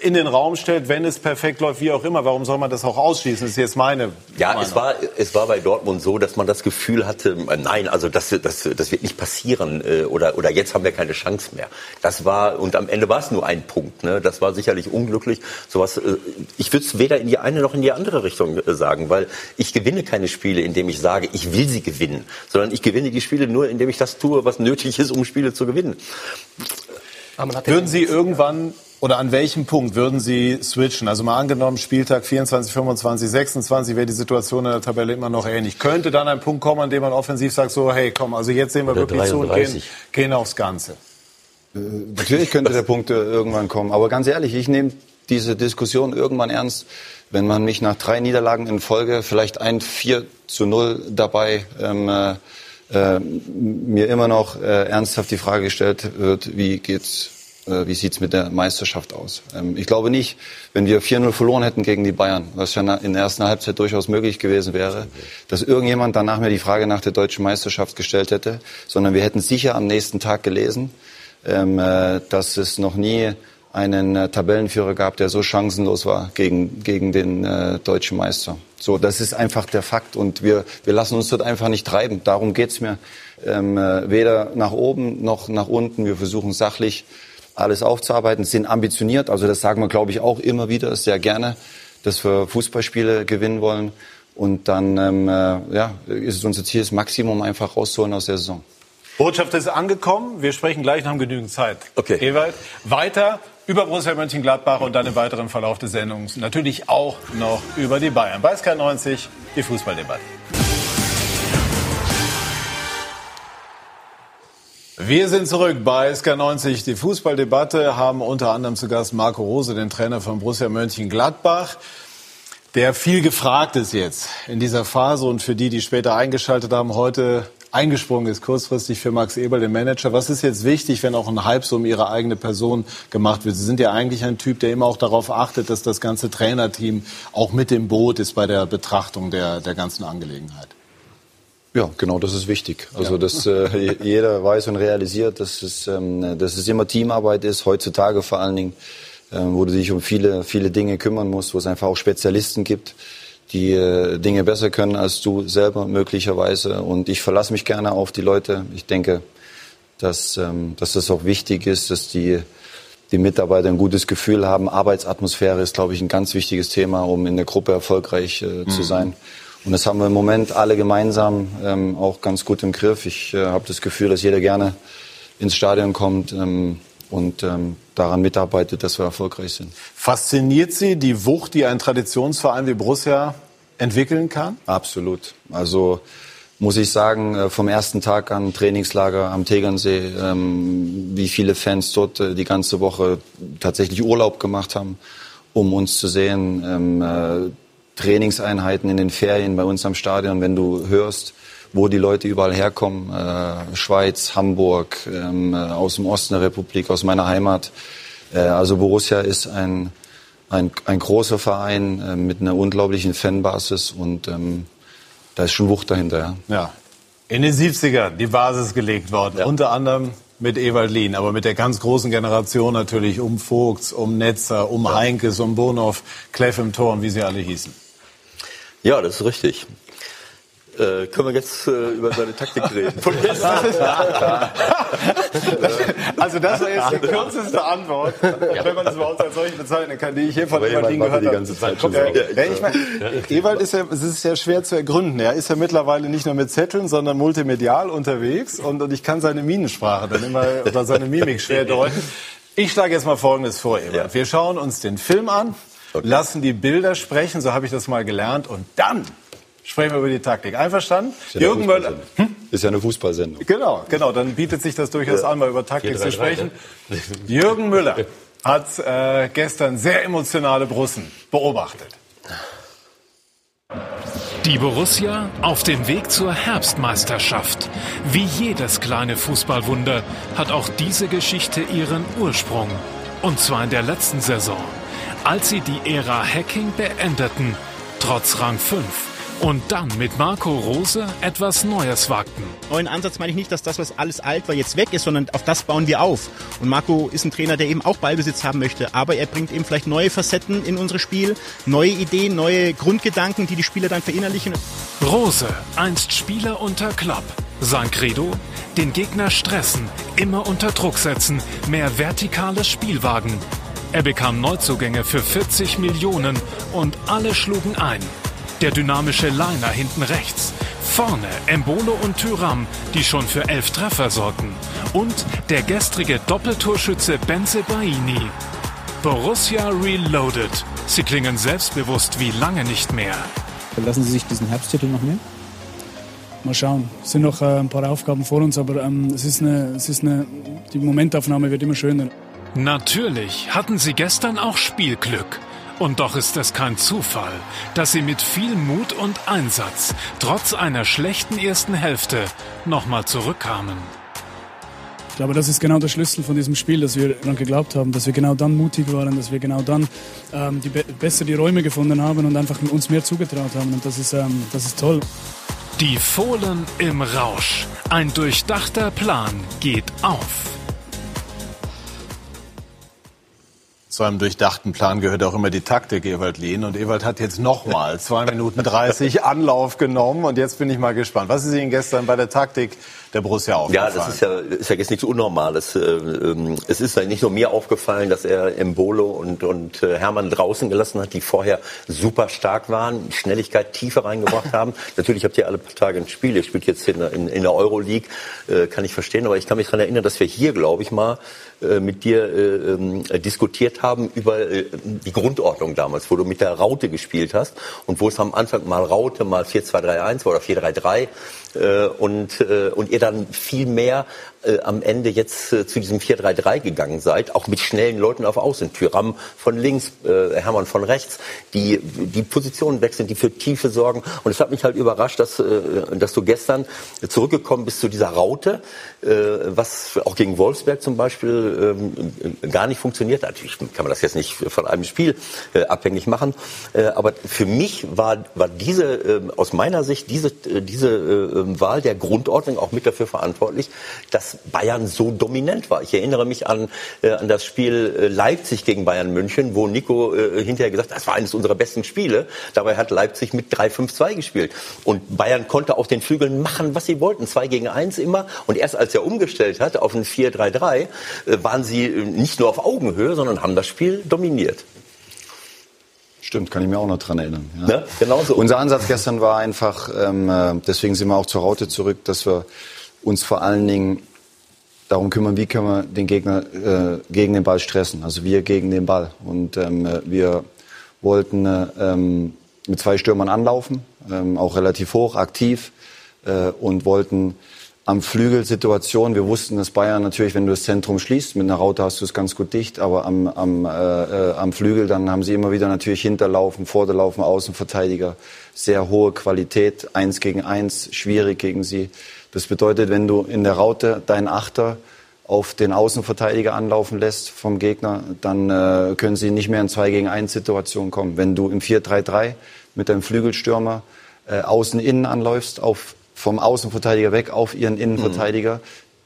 in den Raum stellt, wenn es perfekt läuft, wie auch immer. Warum soll man das auch ausschließen? Das ist jetzt meine. Ja, Meinung. es war, es war bei Dortmund so, dass man das Gefühl hatte, äh, nein, also das, das, das wird nicht passieren äh, oder, oder jetzt haben wir keine Chance mehr. Das war, und am Ende war es nur ein Punkt. Ne? Das war sicherlich unglücklich. Sowas, äh, ich würde es weder in die eine noch in die andere Richtung sagen, weil ich gewinne keine Spiele, indem ich sage, ich will sie gewinnen, sondern ich gewinne die Spiele nur, indem ich das tue, was nötig ist, um Spiele zu gewinnen. Würden Sie irgendwann oder an welchem Punkt würden Sie switchen? Also mal angenommen, Spieltag 24, 25, 26 wäre die Situation in der Tabelle immer noch ähnlich. Könnte dann ein Punkt kommen, an dem man offensiv sagt, so hey, komm, also jetzt sehen wir oder wirklich 33. zu und gehen, gehen aufs Ganze. Äh, natürlich könnte der Punkt äh, irgendwann kommen. Aber ganz ehrlich, ich nehme diese Diskussion irgendwann ernst, wenn man mich nach drei Niederlagen in Folge, vielleicht ein 4 zu 0 dabei, ähm, äh, äh, mir immer noch äh, ernsthaft die Frage gestellt wird, wie geht's, äh, wie sieht's mit der Meisterschaft aus? Ähm, ich glaube nicht, wenn wir 4-0 verloren hätten gegen die Bayern, was ja in der ersten Halbzeit durchaus möglich gewesen wäre, dass irgendjemand danach mir die Frage nach der deutschen Meisterschaft gestellt hätte, sondern wir hätten sicher am nächsten Tag gelesen, ähm, äh, dass es noch nie einen äh, Tabellenführer gab, der so chancenlos war gegen, gegen den äh, deutschen Meister. So, das ist einfach der Fakt und wir, wir lassen uns dort einfach nicht treiben. Darum geht's mir. Ähm, äh, weder nach oben noch nach unten. Wir versuchen sachlich alles aufzuarbeiten, sind ambitioniert. Also das sagen wir, glaube ich, auch immer wieder sehr gerne, dass wir Fußballspiele gewinnen wollen. Und dann ähm, äh, ja, ist es unser Ziel, das Maximum einfach rauszuholen aus der Saison. Botschaft ist angekommen. Wir sprechen gleich, haben genügend Zeit. Okay. Ewald, weiter über Borussia Mönchengladbach und dann im weiteren Verlauf des Sendungs natürlich auch noch über die Bayern. Bei SK90 die Fußballdebatte. Wir sind zurück bei SK90, die Fußballdebatte, haben unter anderem zu Gast Marco Rose, den Trainer von Borussia Mönchengladbach, der viel gefragt ist jetzt in dieser Phase und für die, die später eingeschaltet haben, heute eingesprungen ist, kurzfristig für Max Eberl, den Manager. Was ist jetzt wichtig, wenn auch ein Hype so um Ihre eigene Person gemacht wird? Sie sind ja eigentlich ein Typ, der immer auch darauf achtet, dass das ganze Trainerteam auch mit dem Boot ist bei der Betrachtung der, der ganzen Angelegenheit. Ja, genau, das ist wichtig. Also, dass äh, jeder weiß und realisiert, dass es, ähm, dass es immer Teamarbeit ist, heutzutage vor allen Dingen, äh, wo du dich um viele, viele Dinge kümmern musst, wo es einfach auch Spezialisten gibt die äh, Dinge besser können als du selber möglicherweise. Und ich verlasse mich gerne auf die Leute. Ich denke, dass, ähm, dass das auch wichtig ist, dass die, die Mitarbeiter ein gutes Gefühl haben. Arbeitsatmosphäre ist, glaube ich, ein ganz wichtiges Thema, um in der Gruppe erfolgreich äh, zu mhm. sein. Und das haben wir im Moment alle gemeinsam ähm, auch ganz gut im Griff. Ich äh, habe das Gefühl, dass jeder gerne ins Stadion kommt ähm, und ähm, daran mitarbeitet, dass wir erfolgreich sind. Fasziniert Sie die Wucht, die ein Traditionsverein wie Borussia entwickeln kann? Absolut. Also muss ich sagen, äh, vom ersten Tag an Trainingslager am Tegernsee, ähm, wie viele Fans dort äh, die ganze Woche tatsächlich Urlaub gemacht haben, um uns zu sehen. Ähm, äh, Trainingseinheiten in den Ferien bei uns am Stadion, wenn du hörst, wo die Leute überall herkommen, äh, Schweiz, Hamburg, ähm, aus dem Osten der Republik, aus meiner Heimat. Äh, also Borussia ist ein, ein, ein großer Verein äh, mit einer unglaublichen Fanbasis und ähm, da ist schon Wucht dahinter. Ja. ja. In den 70ern die Basis gelegt worden, ja. unter anderem mit Ewald Lien, aber mit der ganz großen Generation natürlich um Vogts, um Netzer, um ja. Heinkes, um Bonhoff, Kleff im Tor und wie sie alle hießen. Ja, das ist richtig. Äh, können wir jetzt äh, über seine Taktik reden? [LAUGHS] also das war jetzt die kürzeste Antwort, ja. wenn man es überhaupt als solche bezeichnen kann, die ich hier von Ewald gehört habe. Die ganze Zeit schon ja, ja, ich mein, Ewald ist ja, es ist ja schwer zu ergründen. Er ist ja mittlerweile nicht nur mit Zetteln, sondern multimedial unterwegs und, und ich kann seine Minensprache dann immer [LAUGHS] oder seine Mimik schwer deuten. Ich schlage jetzt mal Folgendes vor, Ewald. Wir schauen uns den Film an, okay. lassen die Bilder sprechen, so habe ich das mal gelernt, und dann sprechen wir über die Taktik. Einverstanden? Ist ja Jürgen Möller. Hm? Ist ja eine Fußballsendung. Genau, genau. Dann bietet sich das durchaus an, mal über Taktik zu sprechen. Jürgen Müller hat äh, gestern sehr emotionale Brussen beobachtet. Die Borussia auf dem Weg zur Herbstmeisterschaft. Wie jedes kleine Fußballwunder hat auch diese Geschichte ihren Ursprung. Und zwar in der letzten Saison, als sie die Ära Hacking beendeten, trotz Rang 5 und dann mit Marco Rose etwas Neues wagten. Neuen Ansatz meine ich nicht, dass das, was alles alt war, jetzt weg ist, sondern auf das bauen wir auf. Und Marco ist ein Trainer, der eben auch Ballbesitz haben möchte, aber er bringt eben vielleicht neue Facetten in unser Spiel, neue Ideen, neue Grundgedanken, die die Spieler dann verinnerlichen. Rose, einst Spieler unter Klopp. Sein Credo? Den Gegner stressen, immer unter Druck setzen, mehr vertikales Spielwagen. Er bekam Neuzugänge für 40 Millionen und alle schlugen ein. Der dynamische Liner hinten rechts. Vorne Embolo und Tyram, die schon für elf Treffer sorgten. Und der gestrige Doppeltorschütze Benze Baini. Borussia Reloaded. Sie klingen selbstbewusst wie lange nicht mehr. Lassen Sie sich diesen Herbsttitel noch nehmen? Mal schauen. Es sind noch äh, ein paar Aufgaben vor uns, aber ähm, es ist eine, es ist eine, die Momentaufnahme wird immer schöner. Natürlich hatten sie gestern auch Spielglück. Und doch ist es kein Zufall, dass sie mit viel Mut und Einsatz, trotz einer schlechten ersten Hälfte, nochmal zurückkamen. Ich glaube, das ist genau der Schlüssel von diesem Spiel, dass wir daran geglaubt haben, dass wir genau dann mutig waren, dass wir genau dann ähm, die besser die Räume gefunden haben und einfach uns mehr zugetraut haben. Und das ist, ähm, das ist toll. Die Fohlen im Rausch. Ein durchdachter Plan geht auf. Zu einem durchdachten Plan gehört auch immer die Taktik, Ewald Lehn. Und Ewald hat jetzt nochmal zwei Minuten 30 Anlauf genommen. Und jetzt bin ich mal gespannt. Was ist Ihnen gestern bei der Taktik der Borussia aufgefallen? Ja, das ist ja, ist ja jetzt nichts Unnormales. Äh, ähm, es ist nicht nur mir aufgefallen, dass er Embolo und, und äh, Hermann draußen gelassen hat, die vorher super stark waren, Schnelligkeit, Tiefe reingebracht [LAUGHS] haben. Natürlich habt ihr alle paar Tage ein Spiel. Ihr spielt jetzt in, in, in der Euroleague, äh, kann ich verstehen. Aber ich kann mich daran erinnern, dass wir hier, glaube ich mal, mit dir äh, ähm, diskutiert haben über äh, die Grundordnung damals, wo du mit der Raute gespielt hast und wo es am Anfang mal Raute, mal 4-2-3-1 war oder 4-3-3 äh, und, äh, und ihr dann viel mehr äh, am Ende jetzt äh, zu diesem 4-3-3 gegangen seid, auch mit schnellen Leuten auf Außen. Tyram von links, äh, Hermann von rechts, die die Positionen wechseln, die für Tiefe sorgen. Und es hat mich halt überrascht, dass, äh, dass du gestern zurückgekommen bist zu dieser Raute, äh, was auch gegen Wolfsberg zum Beispiel äh, gar nicht funktioniert hat. Ich kann man das jetzt nicht von einem Spiel äh, abhängig machen. Äh, aber für mich war, war diese, äh, aus meiner Sicht, diese, äh, diese äh, Wahl der Grundordnung auch mit dafür verantwortlich, dass Bayern so dominant war. Ich erinnere mich an, äh, an das Spiel äh, Leipzig gegen Bayern München, wo Nico äh, hinterher gesagt hat, das war eines unserer besten Spiele. Dabei hat Leipzig mit 3-5-2 gespielt. Und Bayern konnte auf den Flügeln machen, was sie wollten. Zwei gegen eins immer. Und erst als er umgestellt hat auf ein 4-3-3, äh, waren sie äh, nicht nur auf Augenhöhe, sondern haben das Spiel dominiert. Stimmt, kann ich mir auch noch dran erinnern. Ja. Ne? Genauso. Unser Ansatz gestern war einfach, ähm, äh, deswegen sind wir auch zur Raute zurück, dass wir uns vor allen Dingen darum kümmern, wie können wir den Gegner äh, gegen den Ball stressen. Also wir gegen den Ball. Und ähm, äh, wir wollten äh, ähm, mit zwei Stürmern anlaufen, ähm, auch relativ hoch, aktiv äh, und wollten am Flügel Situation. Wir wussten, dass Bayern natürlich, wenn du das Zentrum schließt, mit einer Raute hast du es ganz gut dicht, aber am, am, äh, äh, am Flügel, dann haben sie immer wieder natürlich Hinterlaufen, Vorderlaufen, Außenverteidiger, sehr hohe Qualität, eins gegen eins, schwierig gegen sie. Das bedeutet, wenn du in der Raute deinen Achter auf den Außenverteidiger anlaufen lässt vom Gegner, dann äh, können sie nicht mehr in 2 gegen 1 Situation kommen. Wenn du im 4-3-3 mit deinem Flügelstürmer äh, außen-innen anläufst, auf, vom Außenverteidiger weg auf ihren Innenverteidiger,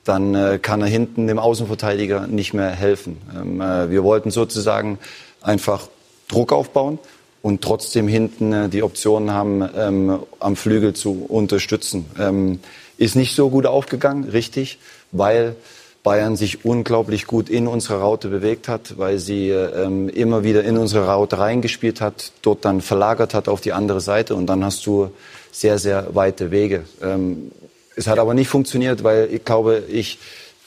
dann äh, kann er hinten dem Außenverteidiger nicht mehr helfen. Ähm, äh, wir wollten sozusagen einfach Druck aufbauen und trotzdem hinten äh, die Option haben, ähm, am Flügel zu unterstützen. Ähm, ist nicht so gut aufgegangen, richtig, weil Bayern sich unglaublich gut in unsere Raute bewegt hat, weil sie ähm, immer wieder in unsere Raute reingespielt hat, dort dann verlagert hat auf die andere Seite und dann hast du sehr, sehr weite Wege. Ähm, es hat aber nicht funktioniert, weil ich glaube, ich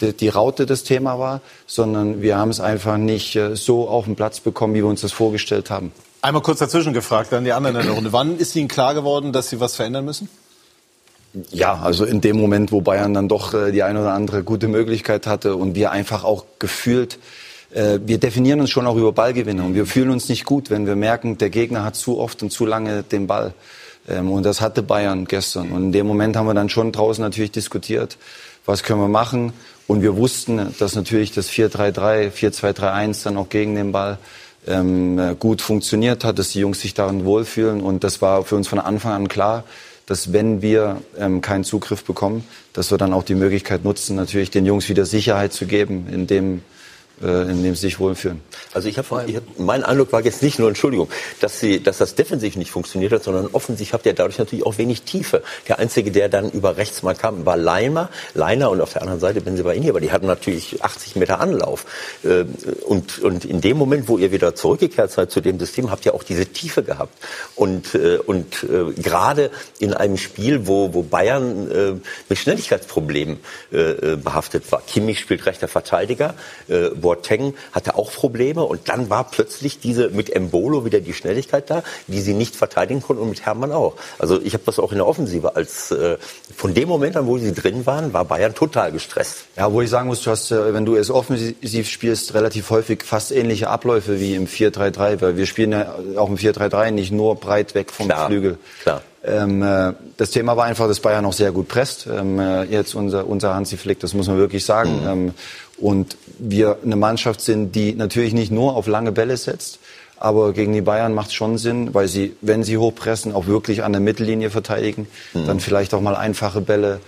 die, Raute das Thema war, sondern wir haben es einfach nicht äh, so auf den Platz bekommen, wie wir uns das vorgestellt haben. Einmal kurz dazwischen gefragt, dann die anderen in der Runde. Wann ist Ihnen klar geworden, dass Sie was verändern müssen? Ja, also in dem Moment, wo Bayern dann doch äh, die eine oder andere gute Möglichkeit hatte und wir einfach auch gefühlt, äh, wir definieren uns schon auch über Ballgewinne und wir fühlen uns nicht gut, wenn wir merken, der Gegner hat zu oft und zu lange den Ball. Ähm, und das hatte Bayern gestern. Und in dem Moment haben wir dann schon draußen natürlich diskutiert, was können wir machen. Und wir wussten, dass natürlich das 4-3-3, 4-2-3-1 dann auch gegen den Ball ähm, gut funktioniert hat, dass die Jungs sich darin wohlfühlen. Und das war für uns von Anfang an klar, dass wenn wir ähm, keinen Zugriff bekommen, dass wir dann auch die Möglichkeit nutzen, natürlich den Jungs wieder Sicherheit zu geben, indem in dem sie sich wohlfühlen. Also ich habe, hab, mein Eindruck war jetzt nicht nur, Entschuldigung, dass, sie, dass das defensiv nicht funktioniert hat, sondern offensiv habt ihr dadurch natürlich auch wenig Tiefe. Der Einzige, der dann über rechts mal kam, war Leimer, Leiner und auf der anderen Seite Benzibaini, aber die hatten natürlich 80 Meter Anlauf. Äh, und, und in dem Moment, wo ihr wieder zurückgekehrt seid zu dem System, habt ihr auch diese Tiefe gehabt. Und, äh, und gerade in einem Spiel, wo, wo Bayern mit Schnelligkeitsproblemen behaftet war. Kimmich spielt rechter Verteidiger, Boateng hatte auch Probleme und dann war plötzlich diese mit Embolo wieder die Schnelligkeit da, die sie nicht verteidigen konnten und mit Hermann auch. Also ich habe das auch in der Offensive als äh, von dem Moment an, wo sie drin waren, war Bayern total gestresst. Ja, wo ich sagen muss, du hast, äh, wenn du es offensiv spielst, relativ häufig fast ähnliche Abläufe wie im 4-3-3, weil wir spielen ja auch im 4-3-3 nicht nur breit weg vom Klar, Flügel. Klar. Ähm, äh, das Thema war einfach, dass Bayern auch sehr gut presst. Ähm, äh, jetzt unser, unser Hansi Flick, das muss man wirklich sagen. Mhm. Ähm, und wir eine Mannschaft sind, die natürlich nicht nur auf lange Bälle setzt, aber gegen die Bayern macht es schon Sinn, weil sie, wenn sie hochpressen, auch wirklich an der Mittellinie verteidigen, Mhm. dann vielleicht auch mal einfache Bälle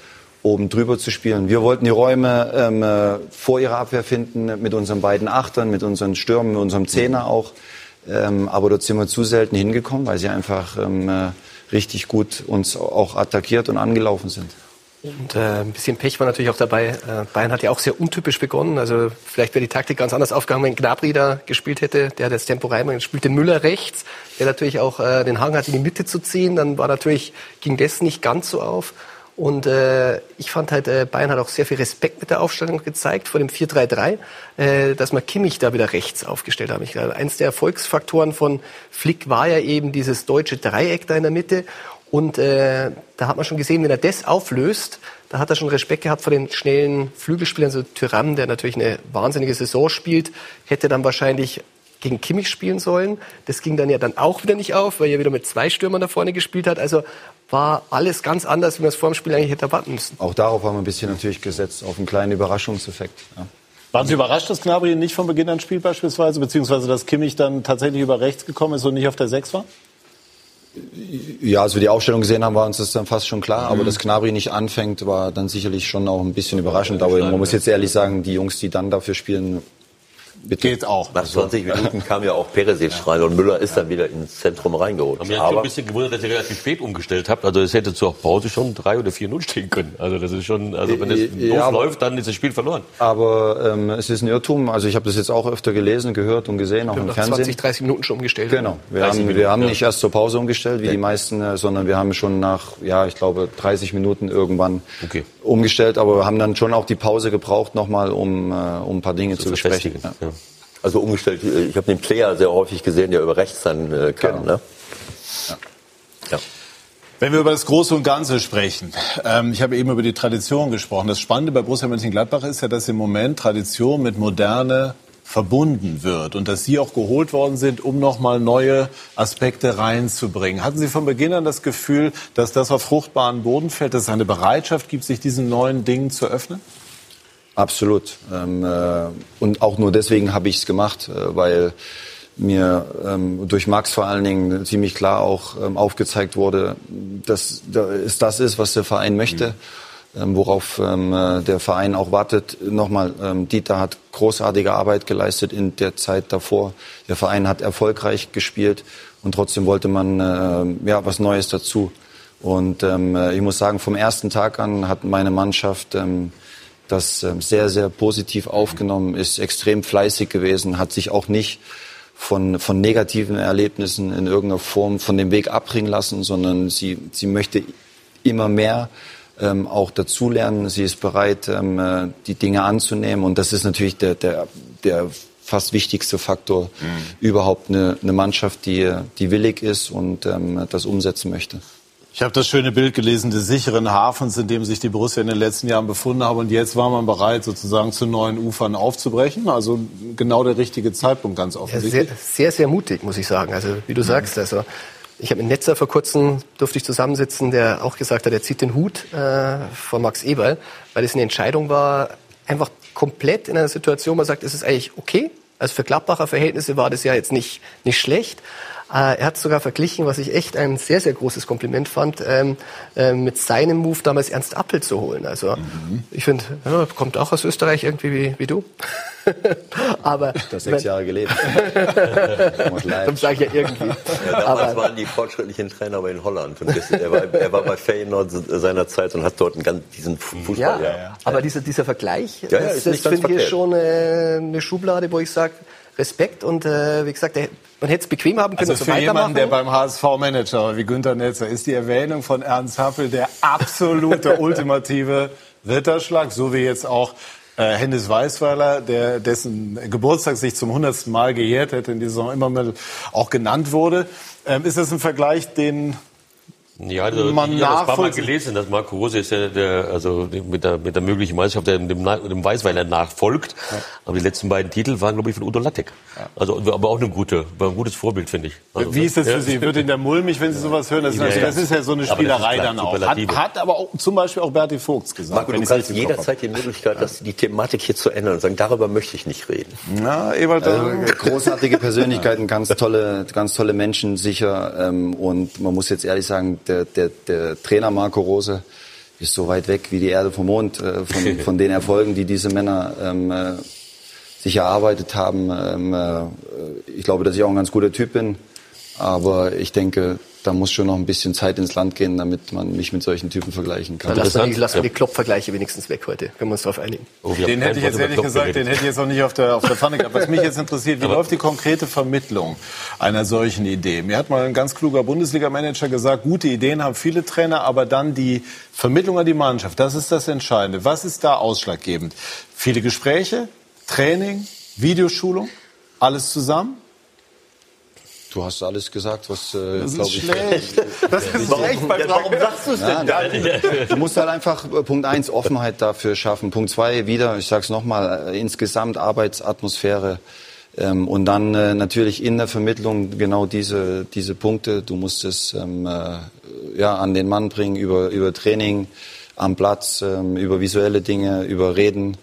oben drüber zu spielen. Wir wollten die Räume ähm, äh, vor ihrer Abwehr finden, mit unseren beiden Achtern, mit unseren Stürmen, mit unserem Zehner auch. Ähm, aber dort sind wir zu selten hingekommen, weil sie einfach ähm, äh, richtig gut uns auch attackiert und angelaufen sind. Und äh, ein bisschen Pech war natürlich auch dabei. Äh, Bayern hat ja auch sehr untypisch begonnen. Also vielleicht wäre die Taktik ganz anders aufgegangen, wenn Gnabry da gespielt hätte. Der hat das Tempo reinbringen. Spielt den Müller rechts, der natürlich auch äh, den Hang hat, in die Mitte zu ziehen. Dann war natürlich, ging das nicht ganz so auf. Und äh, ich fand halt, äh, Bayern hat auch sehr viel Respekt mit der Aufstellung gezeigt vor dem 4-3-3, äh, dass man Kimmich da wieder rechts aufgestellt haben. Ich glaube, eins der Erfolgsfaktoren von Flick war ja eben dieses deutsche Dreieck da in der Mitte. Und äh, da hat man schon gesehen, wenn er das auflöst, da hat er schon Respekt gehabt vor den schnellen Flügelspielern. So Tyram, der natürlich eine wahnsinnige Saison spielt, hätte dann wahrscheinlich gegen Kimmich spielen sollen. Das ging dann ja dann auch wieder nicht auf, weil er wieder mit zwei Stürmern da vorne gespielt hat. Also war alles ganz anders, wie man es vor dem Spiel eigentlich hätte erwarten müssen. Auch darauf haben wir ein bisschen natürlich gesetzt, auf einen kleinen Überraschungseffekt. Ja. Waren Sie überrascht, dass Gnabry nicht von Beginn an spielt beispielsweise, beziehungsweise dass Kimmich dann tatsächlich über rechts gekommen ist und nicht auf der Sechs war? Ja, als wir die Aufstellung gesehen haben, war uns das dann fast schon klar. Aber dass Gnabry nicht anfängt, war dann sicherlich schon auch ein bisschen überraschend. Aber man muss jetzt ehrlich sagen, die Jungs, die dann dafür spielen, Bitte. Geht auch. Nach 20 Minuten kam ja auch Peresic rein und Müller ist dann wieder ins Zentrum reingerutscht. Mir hat ein bisschen gewundert, dass ihr relativ spät umgestellt habt. Also es hätte zur Pause schon 3 oder 4-0 stehen können. Also das ist schon, also wenn es Ja, doof aber- läuft, dann ist das Spiel verloren. Aber ähm, es ist ein Irrtum. Also ich habe das jetzt auch öfter gelesen, gehört und gesehen, auch im Nach Fernsehen. 20, 30 Minuten schon umgestellt. Genau. Wir 30 haben, Minuten, wir haben ja. nicht erst zur Pause umgestellt, wie die meisten, äh, sondern wir haben schon nach, ja, ich glaube, 30 Minuten irgendwann Okay. umgestellt. Aber wir haben dann schon auch die Pause gebraucht nochmal, um, äh, um ein paar Dinge zu, besprechen. verfestigen. Ja. Ja. Also umgestellt, ich habe den Player sehr häufig gesehen, der über rechts dann äh, kann. Genau. Ne? Ja. Wenn wir über das Große und Ganze sprechen, ähm, ich habe eben über die Tradition gesprochen. Das Spannende bei Borussia Mönchengladbach ist ja, dass im Moment Tradition mit Moderne verbunden wird und dass Sie auch geholt worden sind, um nochmal neue Aspekte reinzubringen. Hatten Sie von Beginn an das Gefühl, dass das auf fruchtbaren Boden fällt, dass es eine Bereitschaft gibt, sich diesen neuen Dingen zu öffnen? Absolut. Ähm, äh, und auch nur deswegen habe ich es gemacht, äh, weil mir ähm, durch Max vor allen Dingen ziemlich klar auch ähm, aufgezeigt wurde, dass da es das ist, was der Verein möchte, ähm, worauf ähm, äh, der Verein auch wartet. Nochmal, ähm, Dieter hat großartige Arbeit geleistet in der Zeit davor. Der Verein hat erfolgreich gespielt und trotzdem wollte man äh, ja was Neues dazu. Und ähm, äh, ich muss sagen, vom ersten Tag an hat meine Mannschaft ähm, das ähm, sehr, sehr positiv aufgenommen, ist extrem fleißig gewesen, hat sich auch nicht von, von negativen Erlebnissen in irgendeiner Form von dem Weg abbringen lassen, sondern sie, sie möchte immer mehr ähm, auch dazulernen. Sie ist bereit, ähm, äh, die Dinge anzunehmen. Und das ist natürlich der, der, der fast wichtigste Faktor überhaupt eine, eine Mannschaft, die, die willig ist und ähm, das umsetzen möchte. Ich habe das schöne Bild gelesen des sicheren Hafens, in dem sich die Borussia in den letzten Jahren befunden hat. Und jetzt war man bereit, sozusagen zu neuen Ufern aufzubrechen. Also genau der richtige Zeitpunkt, ganz Ja, offensichtlich. sehr, sehr, sehr mutig, muss ich sagen. Also wie du sagst, also ich habe mit Netzer vor kurzem durfte ich zusammensitzen, der auch gesagt hat, er zieht den Hut äh, vor Max Eberl, weil es eine Entscheidung war, einfach komplett in einer Situation, wo man sagt, es ist eigentlich okay. Also für Gladbacher Verhältnisse war das ja jetzt nicht, nicht schlecht. Äh, er hat sogar verglichen, was ich echt ein sehr, sehr großes Kompliment fand, ähm, äh, mit seinem Move damals Ernst Appel zu holen. Also ich finde, ja, kommt auch aus Österreich irgendwie wie, wie du. [LAUGHS] Aber Das sechs Jahre gelebt. [LAUGHS] Darum sage ich ja irgendwie. Ja, [LAUGHS] damals Aber waren die fortschrittlichen Trainer aber in Holland. Und das, er, war, er war bei Feyenoord seiner Zeit und hat dort einen ganz, diesen Fußball. ja, aber dieser, dieser Vergleich, Ja, ja, das, ist das finde ich schon äh, eine Schublade, wo ich sage, Respekt und äh, wie gesagt, der, man hätte es bequem haben können Also so für jemanden, der beim HSV Manager war, wie Günter Netzer ist, die Erwähnung von Ernst Happel der absolute [LAUGHS] ultimative Ritterschlag, so wie jetzt auch äh, Hennes Weißweiler, der, dessen Geburtstag sich zum hundertsten Mal gejährt hätte in dieser Saison immer mal auch genannt wurde. Ähm, ist das ein Vergleich, den Ja, also, man ich habe das paar Mal gelesen, dass Marco Rose ist ja der, also mit der, mit der möglichen Meisterschaft, der dem, dem Weißweiler nachfolgt. Aber die letzten beiden Titel waren, glaube ich, von Udo Lattek. Also, aber auch eine gute, war ein gutes Vorbild, finde ich. Also, Wie ist das ja. für Sie? Wird Ihnen der mulmig, wenn Sie sowas hören? Das, Ja, ja. das ist ja so eine Spielerei klar, dann auch. Hat, hat aber auch, zum Beispiel auch Berti Vogts gesagt. Marco, wenn du kannst jederzeit die Möglichkeit, dass die Thematik hier zu ändern und sagen, darüber möchte ich nicht reden. Na, Ewald, Also, da- großartige Persönlichkeiten, ganz tolle, ganz tolle Menschen sicher. Ähm, und man muss jetzt ehrlich sagen, der, der, der Trainer Marco Rose ist so weit weg wie die Erde vom Mond äh, von, [LAUGHS] von den Erfolgen, die diese Männer ähm, äh, sich erarbeitet haben. Ähm, äh, ich glaube, dass ich auch ein ganz guter Typ bin. Aber ich denke, da muss schon noch ein bisschen Zeit ins Land gehen, damit man mich mit solchen Typen vergleichen kann. Dann lassen wir die, lassen wir ja. die Klopp-Vergleiche wenigstens weg heute. Können wir uns darauf einigen. Oh, Den hätte ich jetzt ehrlich Klopp gesagt, den geredet. hätte ich jetzt noch nicht auf der, auf der Pfanne gehabt. Was mich jetzt interessiert, wie läuft die konkrete Vermittlung einer solchen Idee? Mir hat mal ein ganz kluger Bundesliga-Manager gesagt, gute Ideen haben viele Trainer, aber dann die Vermittlung an die Mannschaft, das ist das Entscheidende. Was ist da ausschlaggebend? Viele Gespräche, Training, Videoschulung, alles zusammen? Du hast alles gesagt, was, äh, Das glaube ist ich, schlecht. [LAUGHS] Das ist schlecht bei Warum sagst du es denn? Ja, du musst halt einfach äh, Punkt eins Offenheit dafür schaffen. Punkt zwei wieder, ich sag's nochmal, äh, insgesamt Arbeitsatmosphäre. Ähm, und dann äh, natürlich in der Vermittlung genau diese, diese Punkte. Du musst es ähm, äh, ja, an den Mann bringen über, über Training am Platz, ähm, über visuelle Dinge, über Reden.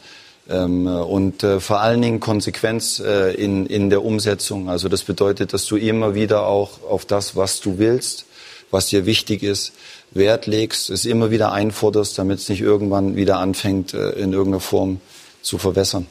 Ähm, und äh, vor allen Dingen Konsequenz äh, in, in der Umsetzung. Also das bedeutet, dass du immer wieder auch auf das, was du willst, was dir wichtig ist, Wert legst, es immer wieder einforderst, damit es nicht irgendwann wieder anfängt, äh, in irgendeiner Form zu verwässern.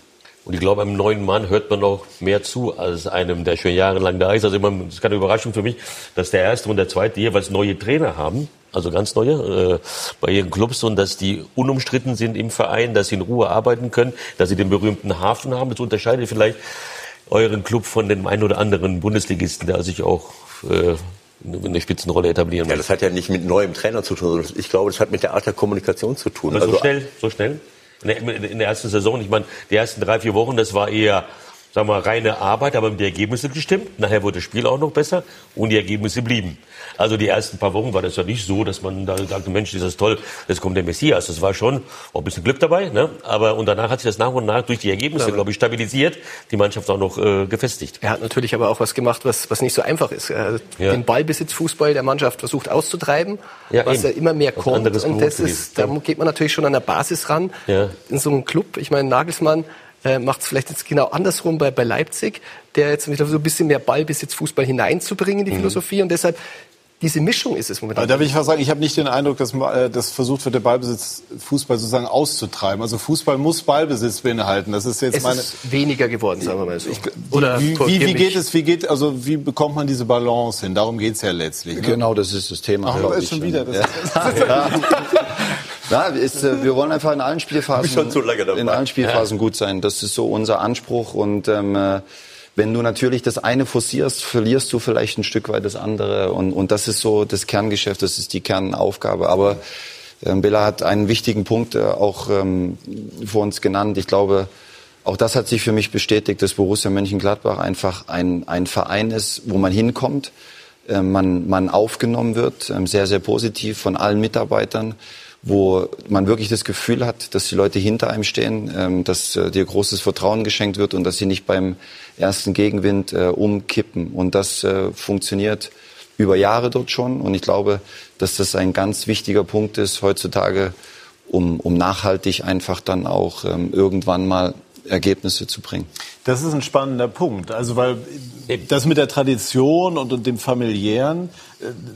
Und ich glaube, einem neuen Mann hört man noch mehr zu als einem, der schon jahrelang da ist. Also das ist keine Überraschung für mich, dass der erste und der zweite jeweils neue Trainer haben. Also ganz neue äh, bei ihren Clubs und dass die unumstritten sind im Verein, dass sie in Ruhe arbeiten können, dass sie den berühmten Hafen haben. Das unterscheidet vielleicht euren Club von dem einen oder anderen Bundesligisten, der sich auch äh, eine Spitzenrolle etablieren Ja, das hat ja nicht mit neuem Trainer zu tun, sondern ich glaube, das hat mit der Art der Kommunikation zu tun. Aber Also so schnell, so schnell? In der, in der ersten Saison, ich meine, die ersten drei, vier Wochen, das war eher, sagen wir reine Arbeit, aber die Ergebnisse gestimmt. Nachher wurde das Spiel auch noch besser und die Ergebnisse blieben. Also die ersten paar Wochen war das ja nicht so, dass man da sagte, Mensch, ist das toll, jetzt kommt der Messias. Das war schon auch ein bisschen Glück dabei, ne? Aber und danach hat sich das nach und nach durch die Ergebnisse, glaube ich, stabilisiert, die Mannschaft auch noch äh, gefestigt. Er hat natürlich aber auch was gemacht, was, was nicht so einfach ist. Hat Ja. Den Ballbesitzfußball der Mannschaft versucht auszutreiben, Ja, was eben. ja immer mehr kommt. Und das ist, da geht man natürlich schon an der Basis ran. Ja. In so einem Club, ich meine, Nagelsmann äh, macht es vielleicht jetzt genau andersrum bei, bei Leipzig, der jetzt wieder so ein bisschen mehr Ballbesitzfußball hineinzubringen in die Philosophie. Und deshalb, diese Mischung ist es momentan. Aber da will ich was sagen, ich habe nicht den Eindruck, dass, äh, dass versucht wird, der Ballbesitz Fußball sozusagen auszutreiben. Also Fußball muss Ballbesitz beinhalten. Das ist jetzt es meine. ist weniger geworden, sagen wir mal so. Oder wie, wie, wie geht es, wie geht, also wie bekommt man diese Balance hin? Darum geht's ja letztlich. Ne? Genau, das ist das Thema. Ach, ist ich. schon wieder. Das Ja. [LAUGHS] Ja, [LAUGHS] ist, äh, wir wollen einfach in allen Spielphasen, in allen Spielphasen gut sein. Das ist so unser Anspruch. Und ähm, äh, wenn du natürlich das eine forcierst, verlierst du vielleicht ein Stück weit das andere. Und, und das ist so das Kerngeschäft, das ist die Kernaufgabe. Aber ähm, Bella hat einen wichtigen Punkt äh, auch ähm, vor uns genannt. Ich glaube, auch das hat sich für mich bestätigt, dass Borussia Mönchengladbach einfach ein, ein Verein ist, wo man hinkommt, äh, man, man aufgenommen wird, ähm, sehr, sehr positiv von allen Mitarbeitern, wo man wirklich das Gefühl hat, dass die Leute hinter einem stehen, ähm, dass äh, dir großes Vertrauen geschenkt wird und dass sie nicht beim ersten Gegenwind äh, umkippen. Und das äh, funktioniert über Jahre dort schon. Und ich glaube, dass das ein ganz wichtiger Punkt ist heutzutage, um, um nachhaltig einfach dann auch ähm, irgendwann mal Ergebnisse zu bringen. Das ist ein spannender Punkt. Also weil das mit der Tradition und, und dem familiären, äh,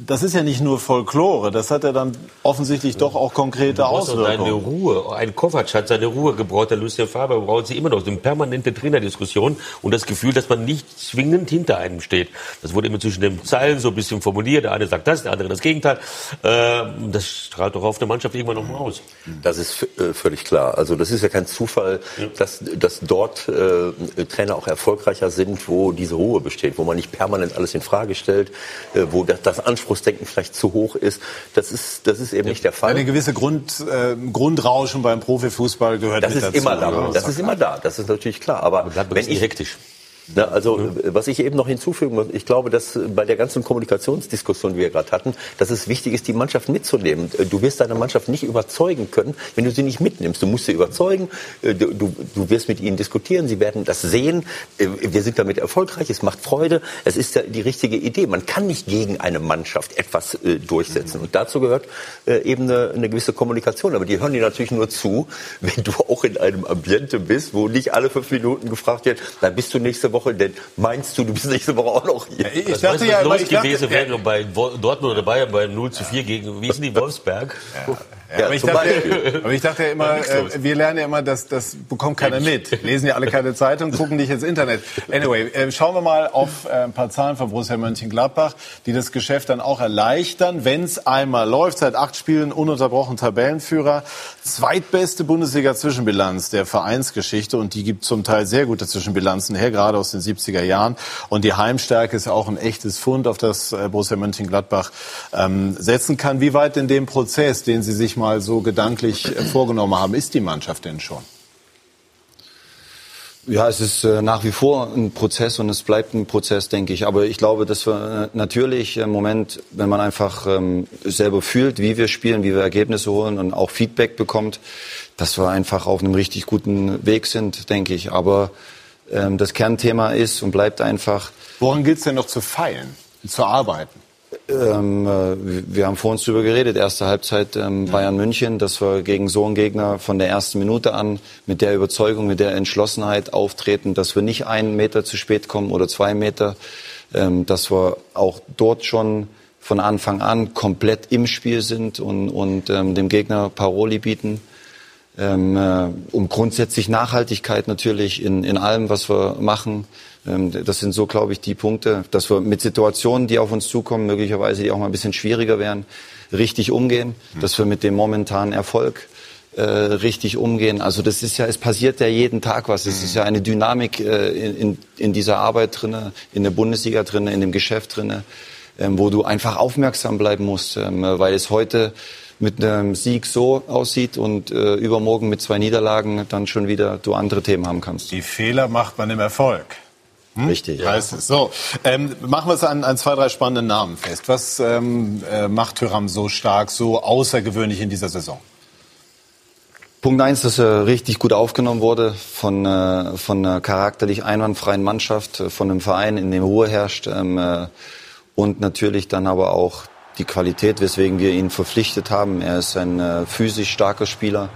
das ist ja nicht nur Folklore. Das hat ja dann offensichtlich doch auch konkrete Auswirkungen. Ruhe. Ein Kovac hat seine Ruhe gebraucht, der Lucien Faber braucht sie immer noch. So eine permanente Trainerdiskussion und das Gefühl, dass man nicht zwingend hinter einem steht. Das wurde immer zwischen den Zeilen so ein bisschen formuliert. Der eine sagt das, der andere das Gegenteil. Äh, das strahlt doch auf der Mannschaft irgendwann noch mal aus. Das ist äh, völlig klar. Also das ist ja kein Zufall, dass, dass dort äh, Trainer auch erfolgreicher sind, wo diese Ruhe besteht, wo man nicht permanent alles in Frage stellt, äh, wo das, das Anspruchsdenken vielleicht zu hoch ist. Das ist, das ist eben nicht der Fall. Eine gewisse Grund, äh, Grundrauschen beim Profifußball gehört Das mit ist dazu. immer da. Das ist immer da. Das ist natürlich klar. Aber ein wenn ich, hektisch. Na, also was ich eben noch hinzufügen muss, ich glaube, dass bei der ganzen Kommunikationsdiskussion, die wir gerade hatten, dass es wichtig ist, die Mannschaft mitzunehmen. Du wirst deine Mannschaft nicht überzeugen können, wenn du sie nicht mitnimmst. Du musst sie überzeugen, äh, du, du, du wirst mit ihnen diskutieren, sie werden das sehen. Äh, Wir sind damit erfolgreich, es macht Freude, es ist die richtige Idee. Man kann nicht gegen eine Mannschaft etwas äh, durchsetzen. Und dazu gehört eben eine, eine gewisse Kommunikation. Aber die hören dir natürlich nur zu, [LAUGHS] wenn du auch in einem Ambiente bist, wo nicht alle fünf Minuten gefragt wird, dann bist du nächste Woche, denn meinst du, du bist nächste Woche auch noch hier? Ich Was dachte ja was immer, los ich dachte, gewesen ja, wäre bei Dortmund oder Bayern bei 0 zu 4 gegen, wie ist denn die, Wolfsberg? Ja, aber, ich dachte, [LAUGHS] aber ich dachte ja immer, äh, wir lernen ja immer, dass das bekommt keiner mit. Lesen ja alle keine Zeitung, [LAUGHS] gucken nicht ins Internet. Anyway, äh, schauen wir mal auf äh, ein paar Zahlen von Borussia Mönchengladbach, die das Geschäft dann auch erleichtern, wenn es einmal läuft. Seit acht Spielen ununterbrochen Tabellenführer. Zweitbeste Bundesliga-Zwischenbilanz der Vereinsgeschichte und die gibt zum Teil sehr gute Zwischenbilanzen her, gerade aus den 70er Jahren. Und die Heimstärke ist auch ein echtes Fund, auf das äh, Borussia Mönchengladbach ähm, setzen kann. Wie weit in dem Prozess, den Sie sich mal so gedanklich äh, vorgenommen haben, ist die Mannschaft denn schon? Ja, es ist äh, nach wie vor ein Prozess und es bleibt ein Prozess, denke ich. Aber ich glaube, dass wir äh, natürlich im Moment, wenn man einfach ähm, selber fühlt, wie wir spielen, wie wir Ergebnisse holen und auch Feedback bekommt, dass wir einfach auf einem richtig guten Weg sind, denke ich. Aber ähm, das Kernthema ist und bleibt einfach, Woran gilt es denn noch zu feilen, zu arbeiten? Ähm, äh, wir haben vor uns darüber geredet, erste Halbzeit ähm, Bayern München, dass wir gegen so einen Gegner von der ersten Minute an mit der Überzeugung, mit der Entschlossenheit auftreten, dass wir nicht einen Meter zu spät kommen oder zwei Meter, ähm, dass wir auch dort schon von Anfang an komplett im Spiel sind und, und ähm, dem Gegner Paroli bieten. Ähm, äh, um grundsätzlich Nachhaltigkeit natürlich in, in allem, was wir machen. Ähm, das sind so, glaube ich, die Punkte, dass wir mit Situationen, die auf uns zukommen, möglicherweise die auch mal ein bisschen schwieriger wären, richtig umgehen, dass wir mit dem momentanen Erfolg äh, richtig umgehen. Also das ist ja, es passiert ja jeden Tag was. Es ist ja eine Dynamik äh, in, in dieser Arbeit drinne, in der Bundesliga drinne, in dem Geschäft drinne, ähm, wo du einfach aufmerksam bleiben musst, ähm, weil es heute mit einem Sieg so aussieht und äh, übermorgen mit zwei Niederlagen dann schon wieder du andere Themen haben kannst. Die Fehler macht man im Erfolg. Hm? Richtig. Heißt es. So, ähm, machen wir es an, an zwei, drei spannenden Namen fest. Was ähm, äh, macht Thüram so stark, so außergewöhnlich in dieser Saison? Punkt eins, dass er richtig gut aufgenommen wurde von, äh, von einer charakterlich einwandfreien Mannschaft, äh, von einem Verein, in dem Ruhe herrscht. Ähm, äh, und natürlich dann aber auch die Qualität, weswegen wir ihn verpflichtet haben. Er ist ein äh, physisch starker Spieler.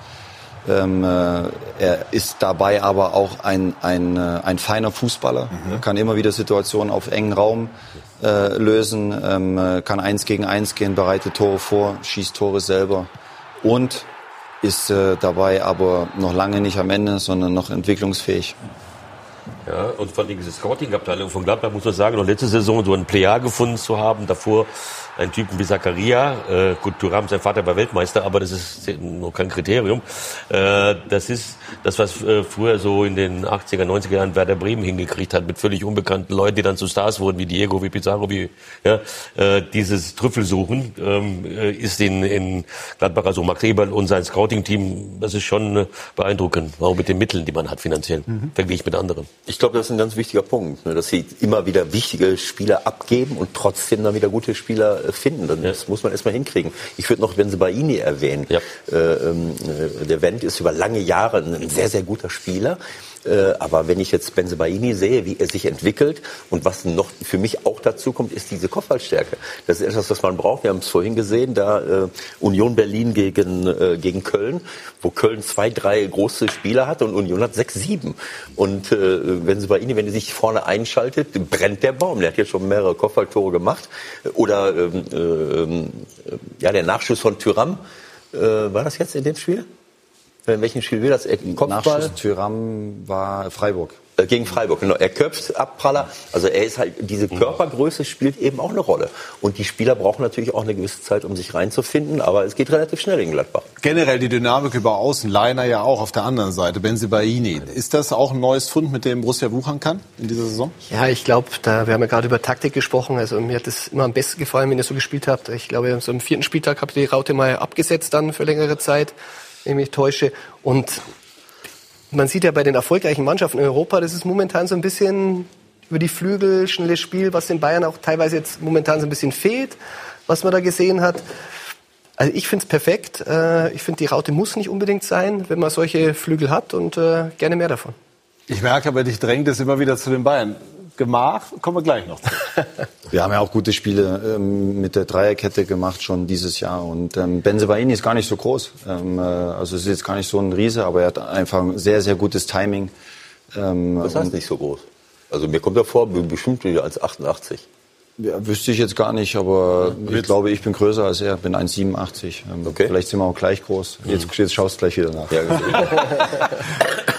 Ähm, äh, er ist dabei aber auch ein, ein, äh, ein feiner Fußballer, mhm. kann immer wieder Situationen auf engen Raum äh, lösen, ähm, äh, kann eins gegen eins gehen, bereitet Tore vor, schießt Tore selber und ist äh, dabei aber noch lange nicht am Ende, sondern noch entwicklungsfähig. Ja, und von dieser Scouting-Abteilung von Gladbach muss man sagen, noch letzte Saison so einen Player gefunden zu haben, davor einen Typen wie Zakaria. Äh, gut, Thuram, sein Vater war Weltmeister, aber das ist noch kein Kriterium. Äh, das ist das, was äh, früher so in den 80er, 90er Jahren Werder Bremen hingekriegt hat, mit völlig unbekannten Leuten, die dann zu Stars wurden, wie Diego, wie Pizarro, wie ja, äh, dieses Trüffelsuchen ähm, äh, ist in, in Gladbach, also Max Eberl und sein Scouting-Team, das ist schon äh, beeindruckend, auch mit den Mitteln, die man hat finanziell, mhm. verglichen mit anderen. Ich glaube, das ist ein ganz wichtiger Punkt, ne, dass sie immer wieder wichtige Spieler abgeben und trotzdem dann wieder gute Spieler finden. Das ja. muss man erstmal hinkriegen. Ich würde noch Benzebaini erwähnen. Ja. Äh, ähm, äh, der Wendt ist über lange Jahre ein sehr, sehr guter Spieler. Äh, aber wenn ich jetzt Benzebaini sehe, wie er sich entwickelt und was noch für mich auch dazu kommt, ist diese Kopfballstärke. Das ist etwas, was man braucht. Wir haben es vorhin gesehen, da äh, Union Berlin gegen, äh, gegen Köln, wo Köln zwei, drei große Spieler hat und Union hat sechs, sieben. Und äh, Benzebaini, wenn er sich vorne einschaltet, brennt der Baum. Der hat jetzt schon mehrere Kopfballtore gemacht. Oder ähm, äh, ja, der Nachschuss von Tyram. Äh, war das jetzt in dem Spiel? In welchem Spiel will das? Kopfball? Nachschuss Tyram war Freiburg. Äh, gegen Freiburg, genau. Er köpft Abpraller. Also er ist halt, diese Körpergröße spielt eben auch eine Rolle. Und die Spieler brauchen natürlich auch eine gewisse Zeit, um sich reinzufinden, aber es geht relativ schnell in Gladbach. Generell die Dynamik über Außen, Leiner ja auch auf der anderen Seite, Benzibaini. Ist das auch ein neues Fund, mit dem Borussia wuchern kann in dieser Saison? Ja, ich glaube, da, wir haben ja gerade über Taktik gesprochen. Also mir hat es immer am besten gefallen, wenn ihr so gespielt habt. Ich glaube, so im vierten Spieltag habt ihr die Raute mal abgesetzt dann für längere Zeit, wenn ich mich täusche. Und man sieht ja bei den erfolgreichen Mannschaften in Europa, das ist momentan so ein bisschen über die Flügel, schnelles Spiel, was den Bayern auch teilweise jetzt momentan so ein bisschen fehlt, was man da gesehen hat. Also ich finde es perfekt. Äh, ich finde, die Raute muss nicht unbedingt sein, wenn man solche Flügel hat und äh, gerne mehr davon. Ich merke aber, dich drängt es immer wieder zu den Bayern. Gemach, kommen wir gleich noch zu. [LAUGHS] wir haben ja auch gute Spiele ähm, mit der Dreierkette gemacht schon dieses Jahr. Und ähm, Benzebaini ist gar nicht so groß. Ähm, äh, also es ist jetzt gar nicht so ein Riese, aber er hat einfach ein sehr, sehr gutes Timing. Ähm, Was heißt nicht so groß? Also mir kommt er vor, bestimmt wieder als 88. Ja, wüsste ich jetzt gar nicht, aber ich glaube, ich bin größer als er, bin 1,87. Ähm, okay. Vielleicht sind wir auch gleich groß. Jetzt, jetzt schaust du gleich wieder nach. Ja, [LAUGHS]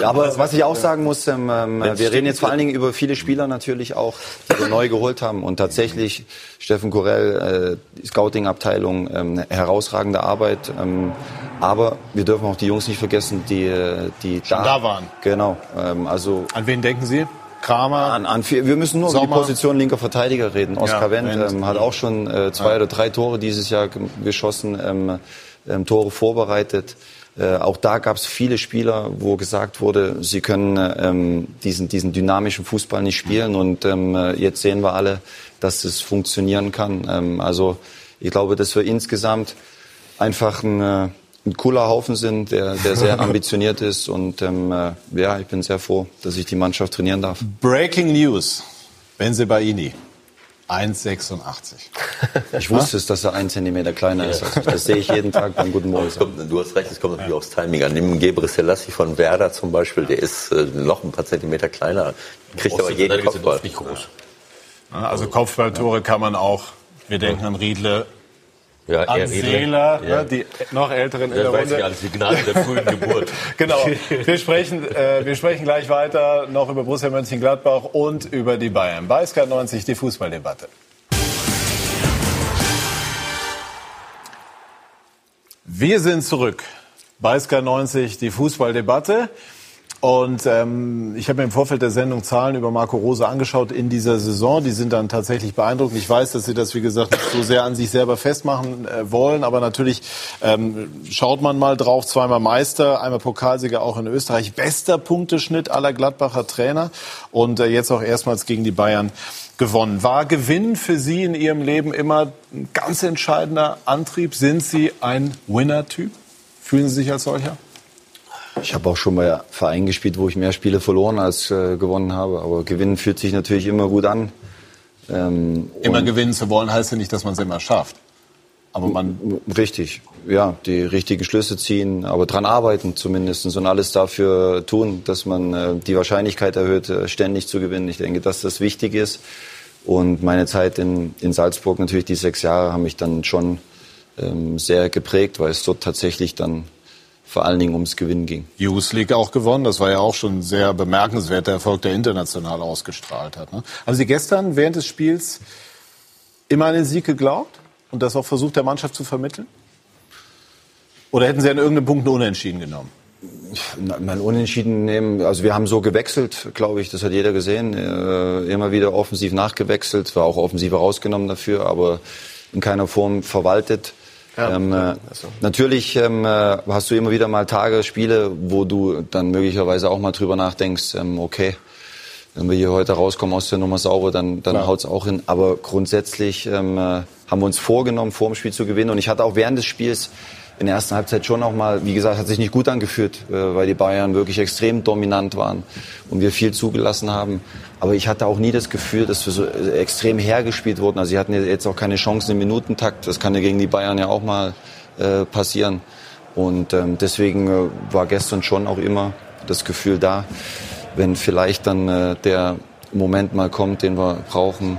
ja, aber was ich auch sagen muss, ähm, ähm wir reden jetzt vor allen Dingen über viele Spieler natürlich auch, die wir neu geholt haben. Und tatsächlich, Steffen Korell, äh, Scouting-Abteilung, ähm, herausragende Arbeit. Ähm, aber wir dürfen auch die Jungs nicht vergessen, die, äh, die da, da, waren. Genau. Ähm, also An wen denken Sie? Kramer. An, an, wir müssen nur Sommer. über die Position linker Verteidiger reden. Oskar ja, Wendt ähm, hat auch schon äh, zwei ja. oder drei Tore dieses Jahr geschossen, ähm, ähm, Tore vorbereitet. Äh, auch da gab es viele Spieler, wo gesagt wurde, sie können ähm, diesen, diesen dynamischen Fußball nicht spielen. Und ähm, jetzt sehen wir alle, dass es funktionieren kann. Ähm, also ich glaube, dass wir insgesamt einfach ein äh, ein cooler Haufen sind, der, der sehr [LAUGHS] ambitioniert ist. Und ähm, äh, ja, ich bin sehr froh, dass ich die Mannschaft trainieren darf. Breaking News. Benzebaini. 1,86. [LAUGHS] Ich wusste es, dass er ein Zentimeter kleiner ist. als ich. Das sehe ich jeden Tag beim Guten Morgen. Kommt, du hast recht, es kommt natürlich aufs Timing an. Nimm Gebre Selassie von Werder zum Beispiel, der ist äh, noch ein paar Zentimeter kleiner, kriegt aber jeden Kopfball. nicht groß. Also Kopfballtore kann man auch, wir denken an Riedle, Ja, an. Seeler, Ja. ne, die noch älteren in Ja, der weiß ich Runde. alles, die Gnade der frühen [LAUGHS] Geburt. Genau. Wir sprechen, äh, wir sprechen gleich weiter noch über Borussia Mönchengladbach und über die Bayern. Bei Sky 90 die Fußballdebatte. Wir sind zurück. Bei Sky 90 die Fußballdebatte. Und ähm, ich habe mir im Vorfeld der Sendung Zahlen über Marco Rose angeschaut in dieser Saison. Die sind dann tatsächlich beeindruckend. Ich weiß, dass Sie das, wie gesagt, nicht so sehr an sich selber festmachen äh, wollen. Aber natürlich ähm, schaut man mal drauf. Zweimal Meister, einmal Pokalsieger auch in Österreich. Bester Punkteschnitt aller Gladbacher Trainer. Und äh, jetzt auch erstmals gegen die Bayern gewonnen. War Gewinn für Sie in Ihrem Leben immer ein ganz entscheidender Antrieb? Sind Sie ein Winner-Typ? Fühlen Sie sich als solcher? Ich habe auch schon bei Vereinen gespielt, wo ich mehr Spiele verloren als äh, gewonnen habe. Aber gewinnen fühlt sich natürlich immer gut an. Ähm, Immer gewinnen zu wollen, heißt ja nicht, dass man es immer schafft. Aber man, Richtig, ja, die richtigen Schlüsse ziehen, aber dran arbeiten zumindest und alles dafür tun, dass man äh, die Wahrscheinlichkeit erhöht, äh, ständig zu gewinnen. Ich denke, dass das wichtig ist. Und meine Zeit in, in Salzburg, natürlich die sechs Jahre, haben mich dann schon ähm, sehr geprägt, weil es dort tatsächlich dann vor allen Dingen ums Gewinnen ging. Youth League auch gewonnen. Das war ja auch schon ein sehr bemerkenswerter Erfolg, der international ausgestrahlt hat. Ne? Haben Sie gestern während des Spiels immer an den Sieg geglaubt und das auch versucht, der Mannschaft zu vermitteln? Oder hätten Sie an irgendeinem Punkt einen Unentschieden genommen? Mal unentschieden nehmen. Also wir haben so gewechselt, glaube ich, das hat jeder gesehen. Äh, immer wieder offensiv nachgewechselt, war auch offensiv rausgenommen dafür, aber in keiner Form verwaltet. Ähm, äh, Natürlich ähm, äh, hast du immer wieder mal Tage, Spiele, wo du dann möglicherweise auch mal drüber nachdenkst, ähm, okay, wenn wir hier heute rauskommen aus der Nummer sauber, dann, dann Klar. haut's auch hin. Aber grundsätzlich ähm, äh, haben wir uns vorgenommen, vor dem Spiel zu gewinnen. Und ich hatte auch während des Spiels in der ersten Halbzeit schon auch mal, wie gesagt, hat sich nicht gut angefühlt, äh, weil die Bayern wirklich extrem dominant waren und wir viel zugelassen haben. Aber ich hatte auch nie das Gefühl, dass wir so äh, extrem hergespielt wurden. Also sie hatten jetzt auch keine Chancen im Minutentakt. Das kann ja gegen die Bayern ja auch mal äh, passieren. Und ähm, deswegen war gestern schon auch immer das Gefühl da, wenn vielleicht dann der Moment mal kommt, den wir brauchen,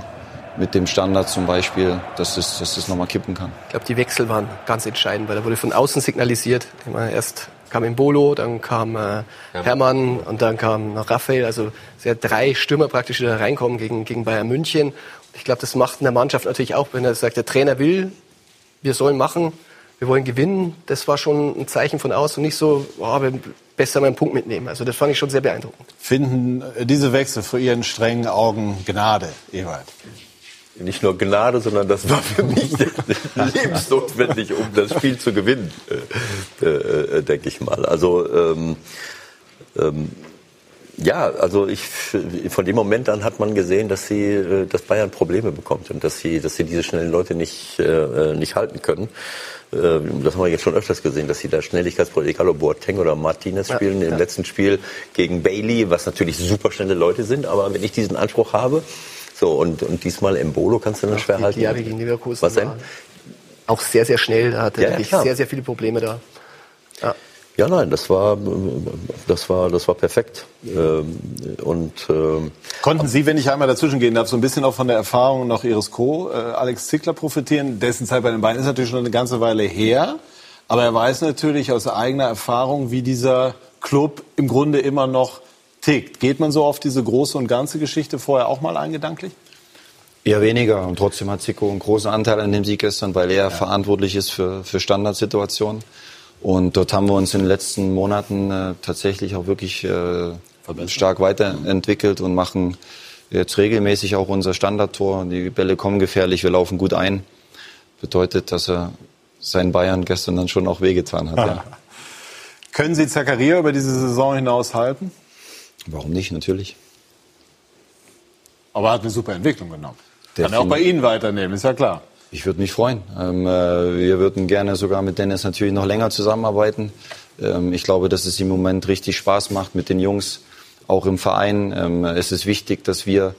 mit dem Standard zum Beispiel, dass es, dass es nochmal kippen kann. Ich glaube, die Wechsel waren ganz entscheidend, weil da wurde von außen signalisiert. Erst kam Imbolo, dann kam äh, Hermann und dann kam noch Raphael. Also sehr drei Stürmer praktisch, die da reinkommen gegen, gegen Bayern München. Ich glaube, das macht in der Mannschaft natürlich auch, wenn er sagt, der Trainer will, wir sollen machen, wir wollen gewinnen. Das war schon ein Zeichen von außen und nicht so, oh, wir besser mal einen Punkt mitnehmen. Also das fand ich schon sehr beeindruckend. Finden diese Wechsel für Ihren strengen Augen Gnade, Ewald? Nicht nur Gnade, sondern das war für mich [LAUGHS] lebensnotwendig, um das Spiel zu gewinnen, äh, äh, denke ich mal. Also ähm, ähm, ja, also ich von dem Moment an hat man gesehen, dass sie, äh, dass Bayern Probleme bekommt und dass sie, dass sie diese schnellen Leute nicht äh, nicht halten können. Äh, Das haben wir jetzt schon öfters gesehen, dass sie da Schnelligkeitsprobleme, egal ob Boateng oder Martinez spielen, im letzten Spiel gegen Bailey, was natürlich super schnelle Leute sind, aber wenn ich diesen Anspruch habe, so und, und diesmal Embolo kannst du dann schwer die halten. Jahre gegen Leverkusen Was denn? auch sehr, sehr schnell. Da hatte Ja, er ja, wirklich klar. sehr, sehr viele Probleme da. Ja. Ja, nein, das war, das war, das war perfekt. Ähm, Und ähm, Konnten Sie, wenn ich einmal dazwischen gehen darf, so ein bisschen auch von der Erfahrung noch Ihres Co. Äh, Alex Zickler profitieren? Dessen Zeit bei den Bayern ist natürlich schon eine ganze Weile her. Aber er weiß natürlich aus eigener Erfahrung, wie dieser Club im Grunde immer noch tickt. Geht man so auf diese große und ganze Geschichte vorher auch mal eingedanklich? Eher weniger. Und trotzdem hat Zico einen großen Anteil an dem Sieg gestern, weil er verantwortlich ist für, für Standardsituationen. Und dort haben wir uns in den letzten Monaten äh, tatsächlich auch wirklich äh, stark weiterentwickelt und machen jetzt regelmäßig auch unser Standardtor. Die Bälle kommen gefährlich, wir laufen gut ein. Bedeutet, dass er seinen Bayern gestern dann schon auch wehgetan hat. Ja. [LAUGHS] Können Sie Zakaria über diese Saison hinaus halten? Warum nicht, natürlich. Aber er hat eine super Entwicklung genommen. Kann Definitiv. er auch bei Ihnen weiternehmen, ist ja klar. Ich würde mich freuen. Ähm, äh, wir würden gerne sogar mit Dennis natürlich noch länger zusammenarbeiten. Ähm, ich glaube, dass es im Moment richtig Spaß macht mit den Jungs, auch im Verein. Ähm, es ist wichtig, dass wir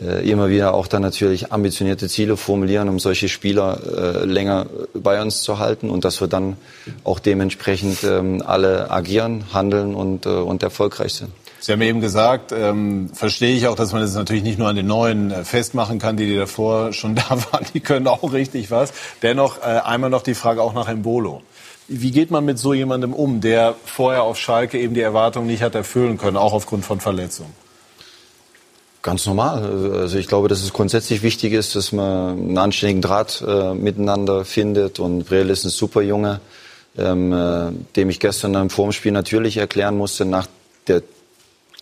äh, immer wieder auch dann natürlich ambitionierte Ziele formulieren, um solche Spieler äh, länger bei uns zu halten und dass wir dann auch dementsprechend alle agieren, handeln und, äh, und erfolgreich sind. Sie haben eben gesagt, ähm, verstehe ich auch, dass man das natürlich nicht nur an den Neuen äh, festmachen kann, die, die davor schon [LAUGHS] da waren, die können auch richtig was. Dennoch äh, einmal noch die Frage auch nach Embolo. Wie geht man mit so jemandem um, der vorher auf Schalke eben die Erwartungen nicht hat erfüllen können, auch aufgrund von Verletzungen? Ganz normal. Also ich glaube, dass es grundsätzlich wichtig ist, dass man einen anständigen Draht äh, miteinander findet. Und Breel ist ein super Junge, ähm, äh, dem ich gestern im Formspiel natürlich erklären musste, nach der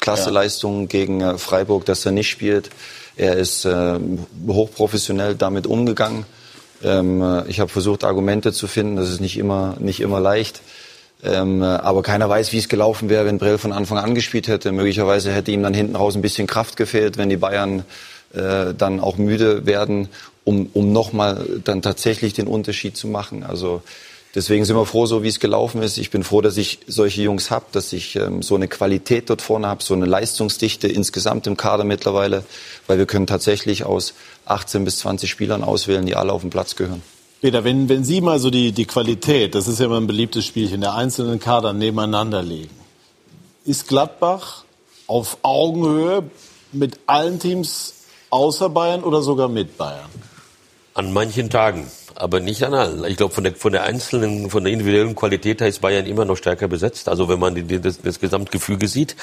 Klasseleistung ja. gegen äh, Freiburg, dass er nicht spielt. Er ist äh, hochprofessionell damit umgegangen. Ähm, äh, ich habe versucht, Argumente zu finden. Das ist nicht immer, nicht immer leicht. Ähm, aber keiner weiß, wie es gelaufen wäre, wenn Brell von Anfang an gespielt hätte. Möglicherweise hätte ihm dann hinten raus ein bisschen Kraft gefehlt, wenn die Bayern äh, dann auch müde werden, um, um nochmal dann tatsächlich den Unterschied zu machen. Also deswegen sind wir froh, so wie es gelaufen ist. Ich bin froh, dass ich solche Jungs habe, dass ich ähm, so eine Qualität dort vorne habe, so eine Leistungsdichte insgesamt im Kader mittlerweile, weil wir können tatsächlich aus 18 bis 20 Spielern auswählen, die alle auf den Platz gehören. Peter, wenn, wenn Sie mal so die, die Qualität, das ist ja immer ein beliebtes Spielchen, der einzelnen Kader nebeneinander legen, ist Gladbach auf Augenhöhe mit allen Teams außer Bayern oder sogar mit Bayern? An manchen Tagen aber nicht an allen. Ich glaube, von der, von der einzelnen, von der individuellen Qualität her ist Bayern immer noch stärker besetzt. Also wenn man die, das, das Gesamtgefüge sieht.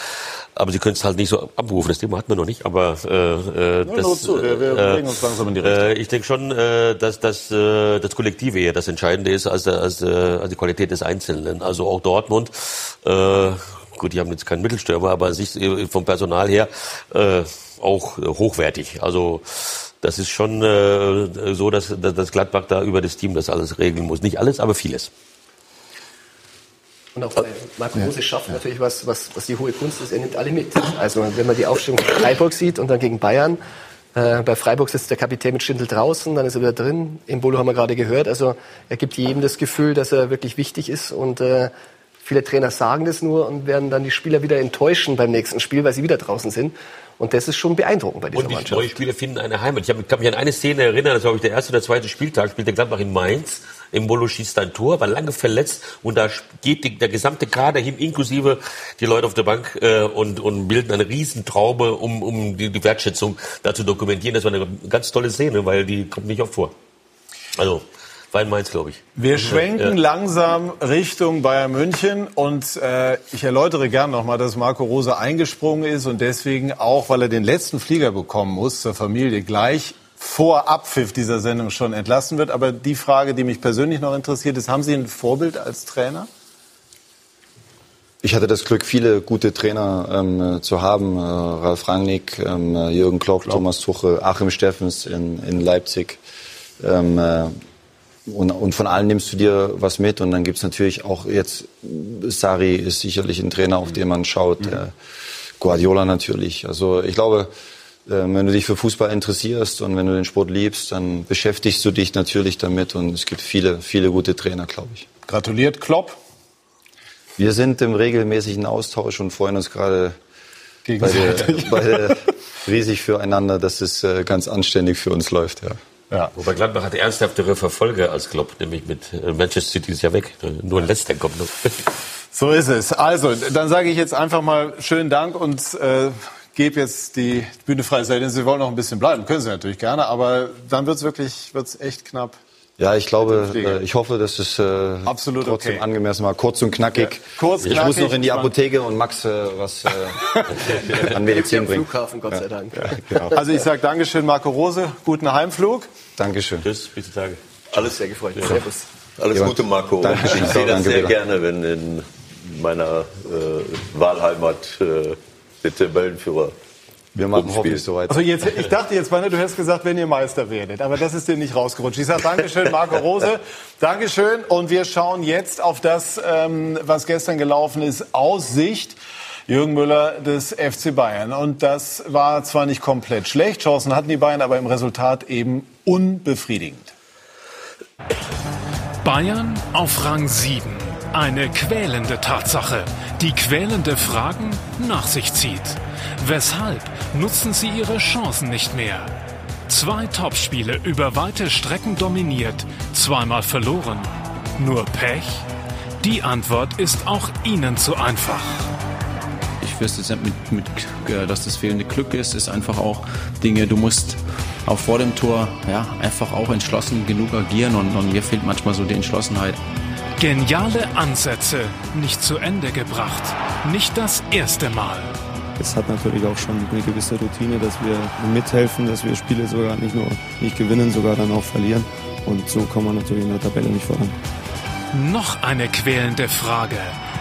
Aber sie können es halt nicht so abrufen. Das Thema hat man noch nicht. Aber äh, äh, das, zu. Wir, wir äh, uns langsam in die Richtung. Äh, ich denke schon, äh, dass, dass äh, das Kollektive eher das Entscheidende ist als, als, äh, als die Qualität des Einzelnen. Also auch Dortmund. Äh, gut, die haben jetzt keinen Mittelstürmer, aber sich äh, vom Personal her äh, auch hochwertig. Also das ist schon äh, so, dass, dass Gladbach da über das Team das alles regeln muss. Nicht alles, aber vieles. Und auch bei Marco Rose schafft natürlich was, was, was die hohe Kunst ist. Er nimmt alle mit. Also wenn man die Aufstellung von Freiburg sieht und dann gegen Bayern. Äh, bei Freiburg sitzt der Kapitän mit Schindel draußen, dann ist er wieder drin. Im Bolo haben wir gerade gehört. Also er gibt jedem das Gefühl, dass er wirklich wichtig ist. Und äh, viele Trainer sagen das nur und werden dann die Spieler wieder enttäuschen beim nächsten Spiel, weil sie wieder draußen sind. Und das ist schon beeindruckend bei dieser und die Mannschaft. neue Spieler finden eine Heimat. Ich kann mich an eine Szene erinnern, das war ich der erste oder zweite Spieltag, spielte Gladbach in Mainz. Mbolo schießt ein Tor, war lange verletzt und da geht die, der gesamte Kader hin, inklusive die Leute auf der Bank äh, und, und bilden eine Riesentraube, um, um die, die Wertschätzung da zu dokumentieren. Das war eine ganz tolle Szene, weil die kommt nicht oft vor. Also in Mainz, glaube ich. Wir schwenken ja. langsam Richtung Bayern München und äh, ich erläutere gern nochmal, dass Marco Rose eingesprungen ist und deswegen auch, weil er den letzten Flieger bekommen muss zur Familie, gleich vor Abpfiff dieser Sendung schon entlassen wird. Aber die Frage, die mich persönlich noch interessiert, ist, haben Sie ein Vorbild als Trainer? Ich hatte das Glück, viele gute Trainer ähm, zu haben. Äh, Ralf Rangnick, ähm, Jürgen Klopp, Klopp, Thomas Tuchel, Achim Steffens in, in Leipzig. Ähm, äh, und, und von allen nimmst du dir was mit. Und dann gibt's natürlich auch jetzt, Sari ist sicherlich ein Trainer, auf den man schaut. Mhm. Äh, Guardiola natürlich. Also ich glaube, äh, wenn du dich für Fußball interessierst und wenn du den Sport liebst, dann beschäftigst du dich natürlich damit. Und es gibt viele, viele gute Trainer, glaube ich. Gratuliert, Klopp. Wir sind im regelmäßigen Austausch und freuen uns gerade beide, beide riesig füreinander, dass es äh, ganz anständig für uns läuft. Ja. Ja. Wobei Gladbach hat ernsthaftere Verfolger als Klopp, nämlich mit äh, Manchester City ist ja weg. Nur ein Leicester kommt noch. [LAUGHS] So ist es. Also, dann sage ich jetzt einfach mal schönen Dank und äh, gebe jetzt die Bühne frei. Sei denn, Sie wollen noch ein bisschen bleiben, können Sie natürlich gerne, aber dann wird es wirklich wird's echt knapp. Ja, ich glaube, äh, ich hoffe, dass es äh, Absolut trotzdem okay. angemessen war. Kurz und knackig. Ja, kurz, ich knackig, muss noch in die Apotheke und Max äh, was äh, [LAUGHS] an Medizin bringen. Flughafen, Gott sei Dank. Ja, genau. Also ich sage Dankeschön, Marco Rose. Guten Heimflug. Dankeschön. Tschüss, bis Tage. Alles sehr gefreut. Ja. Servus. Alles Gute, Marco. Dankeschön. Ich sehe das sehr wieder. gerne, wenn in meiner äh, Wahlheimat äh, der Tabellenführer Wir machen Rumspielen. hoffentlich soweit. Also jetzt, ich dachte jetzt, Manne, du hättest gesagt, wenn ihr Meister werdet. Aber das ist dir nicht rausgerutscht. Ich sage Dankeschön, Marco Rose. Dankeschön. Und wir schauen jetzt auf das, ähm, was gestern gelaufen ist, aus Sicht Jürgen Müller des FC Bayern. Und das war zwar nicht komplett schlecht, Chancen hatten die Bayern, aber im Resultat eben unbefriedigend. Bayern auf Rang 7. Eine quälende Tatsache, die quälende Fragen nach sich zieht. Weshalb nutzen sie ihre Chancen nicht mehr? Zwei Topspiele über weite Strecken dominiert, zweimal verloren. Nur Pech? Die Antwort ist auch Ihnen zu einfach. Ich wüsste jetzt mit, mit, äh, dass das fehlende Glück ist, ist einfach auch Dinge, du musst auch vor dem Tor ja, einfach auch entschlossen genug agieren und, und mir fehlt manchmal so die Entschlossenheit. Geniale Ansätze nicht zu Ende gebracht. Nicht das erste Mal. Es hat natürlich auch schon eine gewisse Routine, dass wir mithelfen, dass wir Spiele sogar nicht nur nicht gewinnen, sogar dann auch verlieren. Und so kommen wir natürlich in der Tabelle nicht voran. Noch eine quälende Frage.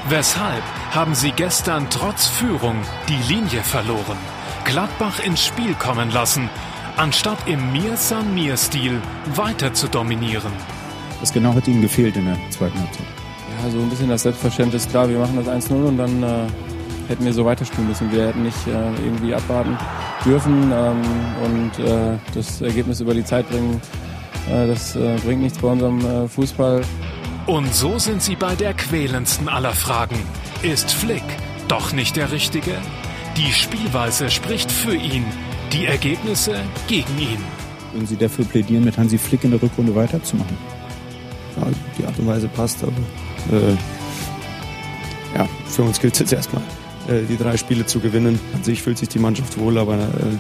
Weshalb haben Sie gestern trotz Führung die Linie verloren? Gladbach ins Spiel kommen lassen, anstatt im Mir-San-Mir-Stil weiter zu dominieren. Was genau hat Ihnen gefehlt in der zweiten Halbzeit? Ja, so ein bisschen das Selbstverständnis. Klar, wir machen das 1-0 und dann äh, hätten wir so weiterspielen müssen. Wir hätten nicht äh, irgendwie abwarten dürfen ähm, und äh, das Ergebnis über die Zeit bringen. Äh, das äh, bringt nichts bei unserem äh, Fußball. Und so sind sie bei der quälendsten aller Fragen. Ist Flick doch nicht der Richtige? Die Spielweise spricht für ihn, die Ergebnisse gegen ihn. Würden Sie dafür plädieren, mit Hansi Flick in der Rückrunde weiterzumachen? Ja, die Art und Weise passt, aber äh, ja, für uns gilt es jetzt erstmal, äh, die drei Spiele zu gewinnen. An sich fühlt sich die Mannschaft wohl, aber äh,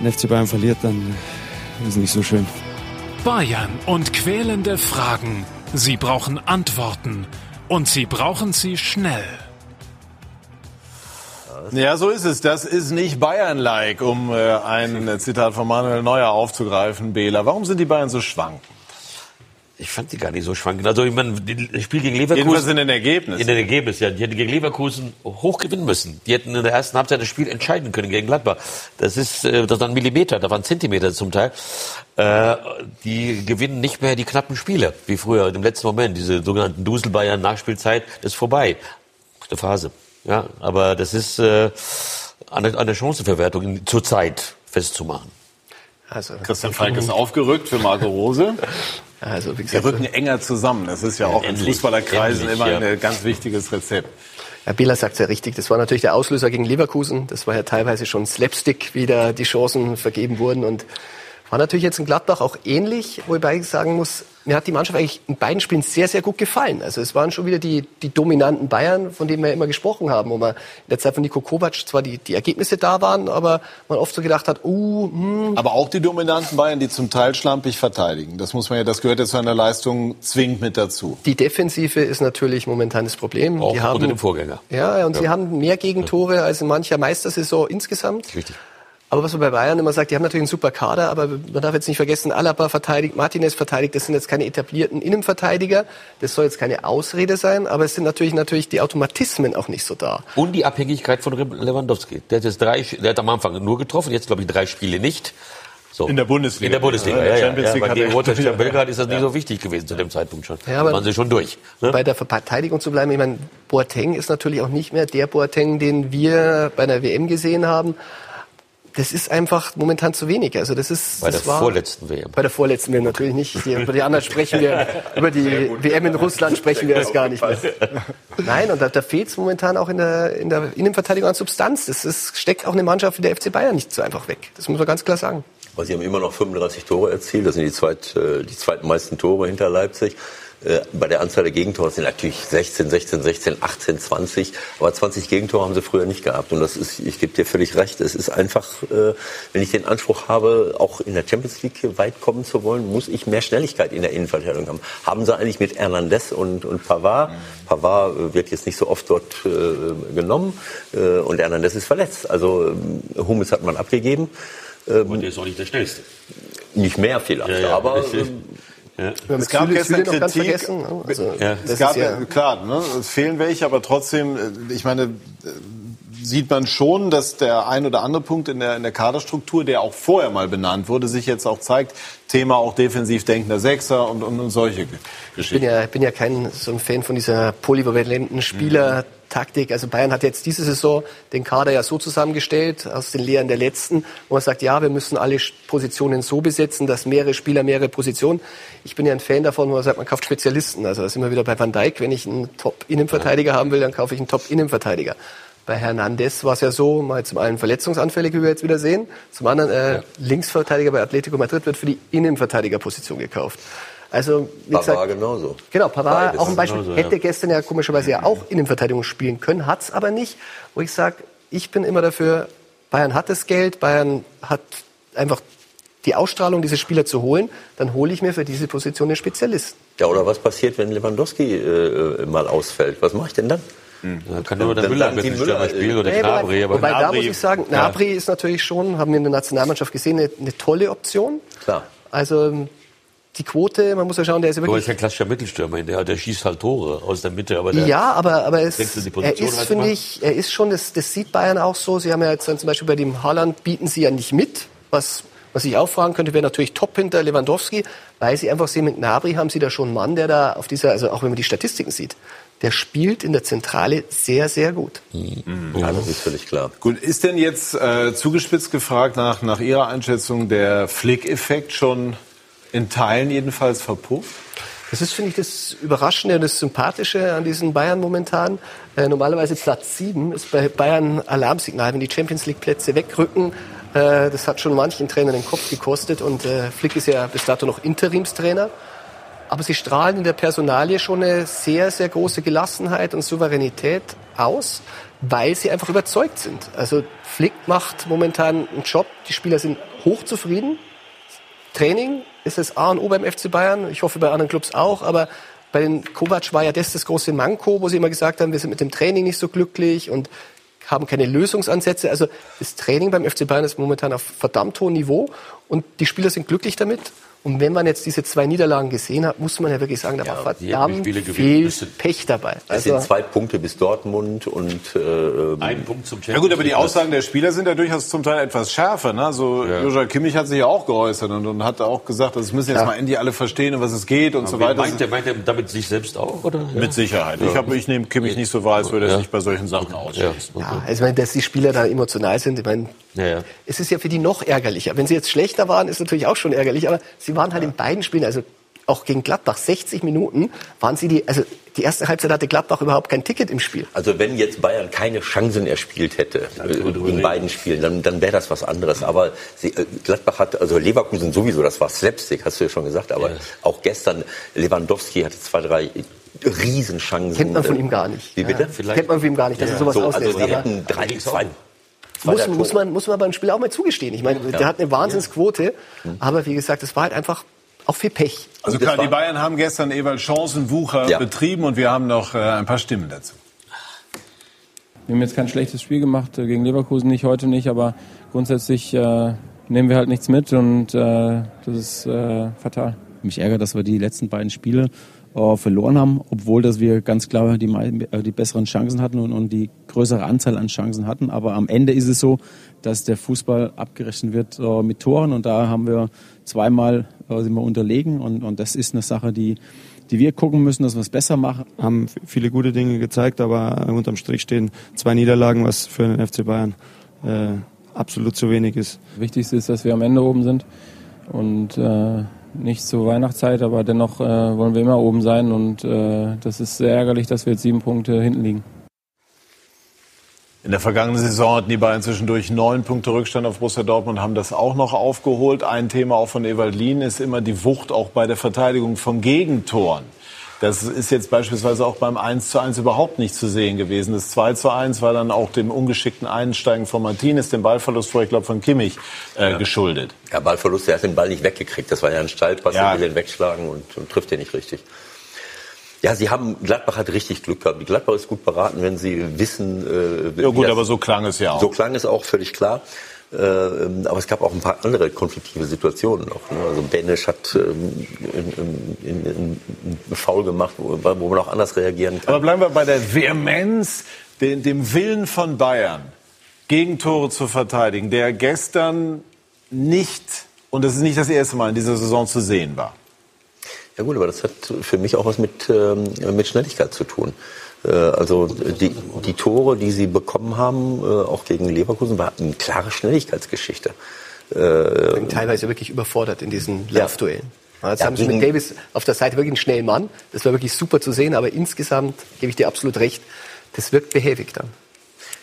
wenn FC Bayern verliert, dann ist es nicht so schön. Bayern und quälende Fragen. Sie brauchen Antworten. Und sie brauchen sie schnell. Ja, so ist es. Das ist nicht Bayern-like, um äh, ein Zitat von Manuel Neuer aufzugreifen, Bela. Warum sind die Bayern so schwankend? Ich fand die gar nicht so schwankend. Also ich meine, das Spiel gegen Leverkusen. Jedenfalls in den Ergebnissen. In den Ergebnissen, ja. Die hätten gegen Leverkusen hoch gewinnen müssen. Die hätten in der ersten Halbzeit das Spiel entscheiden können gegen Gladbach. Das ist, äh, das waren Millimeter, da waren Zentimeter zum Teil. Äh, die gewinnen nicht mehr die knappen Spiele, wie früher im letzten Moment. Diese sogenannten Duselbayern Nachspielzeit ist vorbei. Eine Phase. Ja, aber das ist äh, an der, an der Chancenverwertung zurzeit festzumachen. Also, Christian Falk ist aufgerückt für Marco Rose. [LAUGHS] Also, wie gesagt, Wir rücken enger zusammen. Das ist ja auch in Fußballerkreisen immer ja. ein ganz wichtiges Rezept. Herr Bieler sagt es ja richtig. Das war natürlich der Auslöser gegen Leverkusen. Das war ja teilweise schon Slapstick, wie da die Chancen vergeben wurden. Und war natürlich jetzt in Gladbach auch ähnlich, wobei ich sagen muss, mir hat die Mannschaft eigentlich in beiden Spielen sehr, sehr gut gefallen. Also es waren schon wieder die, die dominanten Bayern, von denen wir immer gesprochen haben, wo man in der Zeit von Nico Kovac zwar die, die Ergebnisse da waren, aber man oft so gedacht hat, uh, hm, Aber auch die dominanten Bayern, die zum Teil schlampig verteidigen. Das muss man ja, das gehört ja zu einer Leistung zwingend mit dazu. die Defensive ist natürlich momentan das Problem. Auch die haben, unter dem Vorgänger. Ja, und sie haben mehr Gegentore als in mancher Meistersaison insgesamt. Richtig. Aber was man bei Bayern immer sagt, die haben natürlich einen super Kader, aber man darf jetzt nicht vergessen, Alaba verteidigt, Martinez verteidigt, das sind jetzt keine etablierten Innenverteidiger. Das soll jetzt keine Ausrede sein, aber es sind natürlich, natürlich die Automatismen auch nicht so da. Und die Abhängigkeit von Lewandowski. Der hat jetzt drei, der hat am Anfang nur getroffen, jetzt glaube ich drei Spiele nicht. So. In der Bundesliga. In der Bundesliga, Ja, ja, in der ja. Champions ja, League aber hat gegen er- Roter [LAUGHS] Belgrad ist das nicht so wichtig gewesen zu dem Zeitpunkt schon. Ja, aber- waren sie schon durch. Ne? Bei der Verteidigung zu bleiben, ich meine, Boateng ist natürlich auch nicht mehr der Boateng, den wir bei der WM gesehen haben. Das ist einfach momentan zu wenig. Also das ist Bei der das war, vorletzten WM. Bei der vorletzten WM natürlich nicht. Die, über die anderen sprechen wir, über die WM in Russland sprechen wir erst gar nicht mehr. Nein, und da, da fehlt es momentan auch in der, in der Innenverteidigung an Substanz. Das ist, steckt auch eine Mannschaft wie der FC Bayern nicht so einfach weg. Das muss man ganz klar sagen. Aber sie haben immer noch 35 Tore erzielt. Das sind die, zweit, äh, die zweitmeisten Tore hinter Leipzig. Äh, Bei der Anzahl der Gegentore sind natürlich 16, 16, 16, 18, 20. Aber 20 Gegentore haben sie früher nicht gehabt. Und das ist, ich gebe dir völlig recht, es ist einfach, äh, wenn ich den Anspruch habe, auch in der Champions League weit kommen zu wollen, muss ich mehr Schnelligkeit in der Innenverteidigung haben. Haben sie eigentlich mit Hernandez und, und Pavard. Pavard äh, wird jetzt nicht so oft dort genommen. Und Hernandez ist verletzt. Also ähm, Hummels hat man abgegeben. Und der ist auch nicht der Schnellste. nicht mehr vielleicht, Ja, ja, aber Ja. Es gab Süle- gestern Süle noch ganz Kritik. vergessen. ne? Also, Ja. Es gab, ja, klar, ne, es fehlen welche, aber trotzdem, äh, ich meine, äh, sieht man schon, dass der ein oder andere Punkt in der, in der Kaderstruktur, der auch vorher mal benannt wurde, sich jetzt auch zeigt. Thema auch defensiv denkender Sechser und, und, und solche Ge- ich bin Geschichten. ja, ich bin ja kein so ein Fan von dieser polyvalenten Spieler. Taktik. Also Bayern hat jetzt diese Saison den Kader ja so zusammengestellt aus den Lehren der letzten, wo man sagt, ja, wir müssen alle Positionen so besetzen, dass mehrere Spieler mehrere Positionen. Ich bin ja ein Fan davon, wo man sagt, man kauft Spezialisten. Also da sind wir wieder bei Van Dijk. Wenn ich einen Top-Innenverteidiger haben will, dann kaufe ich einen Top-Innenverteidiger. Bei Hernandez war es ja so, mal zum einen verletzungsanfällig, wie wir jetzt wieder sehen, zum anderen äh, ja. Linksverteidiger bei Atletico Madrid wird für die Innenverteidigerposition gekauft. Also, wie Pavard gesagt, genauso. Genau, Pavard Beides auch ein Beispiel. genauso, hätte ja. gestern ja komischerweise ja auch Innenverteidigung spielen können, hat's aber nicht. Wo ich sage, ich bin immer dafür, Bayern hat das Geld, Bayern hat einfach die Ausstrahlung, diese Spieler zu holen, dann hole ich mir für diese Position einen Spezialisten. Ja, oder was passiert, wenn Lewandowski äh, mal ausfällt? Was mache ich denn dann? Dann kann nur der Müller mit dem Stürmer spielen oder Nee, Gnabry. wobei, wobei da Gnabry- muss ich sagen, Ja. Nabri ist natürlich schon, haben wir in der Nationalmannschaft gesehen, eine, eine tolle Option. Klar. Also die Quote, man muss ja schauen, der ist ja Aber er wirklich ist ja ein klassischer Mittelstürmer, der, der schießt halt Tore aus der Mitte. Aber der Ja, aber, aber es, er ist, halt finde ich, er ist schon, das, das sieht Bayern auch so. Sie haben ja jetzt dann zum Beispiel bei dem Haaland bieten sie ja nicht mit, was, was ich auch fragen könnte, wäre natürlich top hinter Lewandowski, weil sie einfach sehen, mit Gnabry haben sie da schon einen Mann, der da auf dieser, also auch wenn man die Statistiken sieht, der spielt in der Zentrale sehr, sehr gut. Ja, das ist völlig klar. Gut, ist denn jetzt äh, zugespitzt gefragt nach, nach Ihrer Einschätzung der Flick-Effekt schon in Teilen jedenfalls verpufft? Das ist, finde ich, das Überraschende und das Sympathische an diesen Bayern momentan. Äh, normalerweise Platz 7 ist bei Bayern Alarmsignal. Wenn die Champions League Plätze wegrücken, äh, das hat schon manchen Trainern den Kopf gekostet. Und äh, Flick ist ja bis dato noch Interimstrainer. Aber sie strahlen in der Personalie schon eine sehr, sehr große Gelassenheit und Souveränität aus, weil sie einfach überzeugt sind. Also Flick macht momentan einen Job, die Spieler sind hochzufrieden. Training ist das A und O beim FC Bayern. Ich hoffe bei anderen Clubs auch, aber bei den Kovac war ja das das große Manko, wo sie immer gesagt haben, wir sind mit dem Training nicht so glücklich und haben keine Lösungsansätze. Also das Training beim FC Bayern ist momentan auf verdammt hohem Niveau und die Spieler sind glücklich damit. Und wenn man jetzt diese zwei Niederlagen gesehen hat, muss man ja wirklich sagen, da war die hätten verdammt viel müssen. Pech dabei. Es sind zwei Punkte bis Dortmund und äh, ein Punkt zum Ja gut, aber die Aussagen der Spieler sind ja durchaus zum Teil etwas schärfer. Ne? So Joshua Kimmich hat sich ja auch geäußert und, und hat auch gesagt, das müssen jetzt Ja. mal endlich alle verstehen, um was es geht und so weiter. Meint er, meint er damit sich selbst auch? Oder? Mit Sicherheit. Ich, hab- ich nehme Kimmich nicht so wahr, als würde er sich bei solchen Sachen ausschließen. Ja, also ich meine, dass die Spieler da emotional sind, ich meine, Ja, ja. es ist ja für die noch ärgerlicher. Wenn sie jetzt schlechter waren, ist natürlich auch schon ärgerlich, aber sie waren halt in beiden Spielen, also auch gegen Gladbach, 60 Minuten waren sie die, also die erste Halbzeit hatte Gladbach überhaupt kein Ticket im Spiel. Also wenn jetzt Bayern keine Chancen erspielt hätte äh, in beiden Spielen, dann, dann wäre das was anderes. Aber sie, äh, Gladbach hat, also Leverkusen sowieso, das war Slapstick, hast du ja schon gesagt. Aber auch gestern, Lewandowski hatte zwei, drei Riesenchancen. Kennt man von Äh, ihm gar nicht. Wie bitte? Ja, kennt man von ihm gar nicht, dass er sowas so, auslässt. Also die aber- hätten drei, zwei, muss, muss, man, muss man beim Spiel auch mal zugestehen. Ich meine, Ja. der hat eine Wahnsinnsquote, aber wie gesagt, es war halt einfach auch viel Pech. Also klar, die Bayern haben gestern Ewald Chancenwucher Ja. betrieben und wir haben noch äh, ein paar Stimmen dazu. Wir haben jetzt kein schlechtes Spiel gemacht, äh, gegen Leverkusen nicht, heute nicht, aber grundsätzlich äh, nehmen wir halt nichts mit und äh, das ist äh, fatal. Mich ärgert, dass wir die letzten beiden Spiele äh, verloren haben, obwohl dass wir ganz klar die, äh, die besseren Chancen hatten und, und die größere Anzahl an Chancen hatten. Aber am Ende ist es so, dass der Fußball abgerechnet wird äh, mit Toren und da haben wir zweimal äh, sind wir unterlegen und, und das ist eine Sache, die die wir gucken müssen, dass wir es besser machen. Haben viele gute Dinge gezeigt, aber unterm Strich stehen zwei Niederlagen, was für den FC Bayern äh, absolut zu wenig ist. Wichtigste ist, dass wir am Ende oben sind und äh, nicht zur Weihnachtszeit, aber dennoch äh, wollen wir immer oben sein und äh, das ist sehr ärgerlich, dass wir jetzt sieben Punkte hinten liegen. In der vergangenen Saison hatten die Bayern zwischendurch neun Punkte Rückstand auf Borussia Dortmund, haben das auch noch aufgeholt. Ein Thema auch von Ewald Lien ist immer die Wucht auch bei der Verteidigung von Gegentoren. Das ist jetzt beispielsweise auch beim 1 zu 1 überhaupt nicht zu sehen gewesen. Das 2 zu 1 war dann auch dem ungeschickten Einsteigen von Martinez, dem Ballverlust vor, ich glaube, von Kimmich äh, geschuldet. Ja, Ballverlust, der hat den Ball nicht weggekriegt. Das war ja ein Steilpass, Ja. der will den wegschlagen und, und trifft den nicht richtig. Ja, sie haben, Gladbach hat richtig Glück gehabt. Die Gladbach ist gut beraten, wenn sie wissen, äh, Ja gut, aber so klang es ja auch. So klang es auch völlig klar. Äh, ähm, aber es gab auch ein paar andere konfliktive Situationen noch. Ne? Also Benisch hat ähm, in, in, in, in Foul gemacht, wo, wo man auch anders reagieren kann. Aber bleiben wir bei der Vehemenz, dem, dem Willen von Bayern, Gegentore zu verteidigen, der gestern nicht, und das ist nicht das erste Mal in dieser Saison zu sehen war. Ja gut, aber das hat für mich auch was mit, ähm, mit Schnelligkeit zu tun. Äh, also die, die Tore, die sie bekommen haben, äh, auch gegen Leverkusen, war eine klare Schnelligkeitsgeschichte. Äh, teilweise wirklich überfordert in diesen Laufduellen. Ja. Jetzt ja, haben sie mit Davis auf der Seite wirklich einen schnellen Mann. Das war wirklich super zu sehen, aber insgesamt gebe ich dir absolut recht, das wirkt behäbig dann.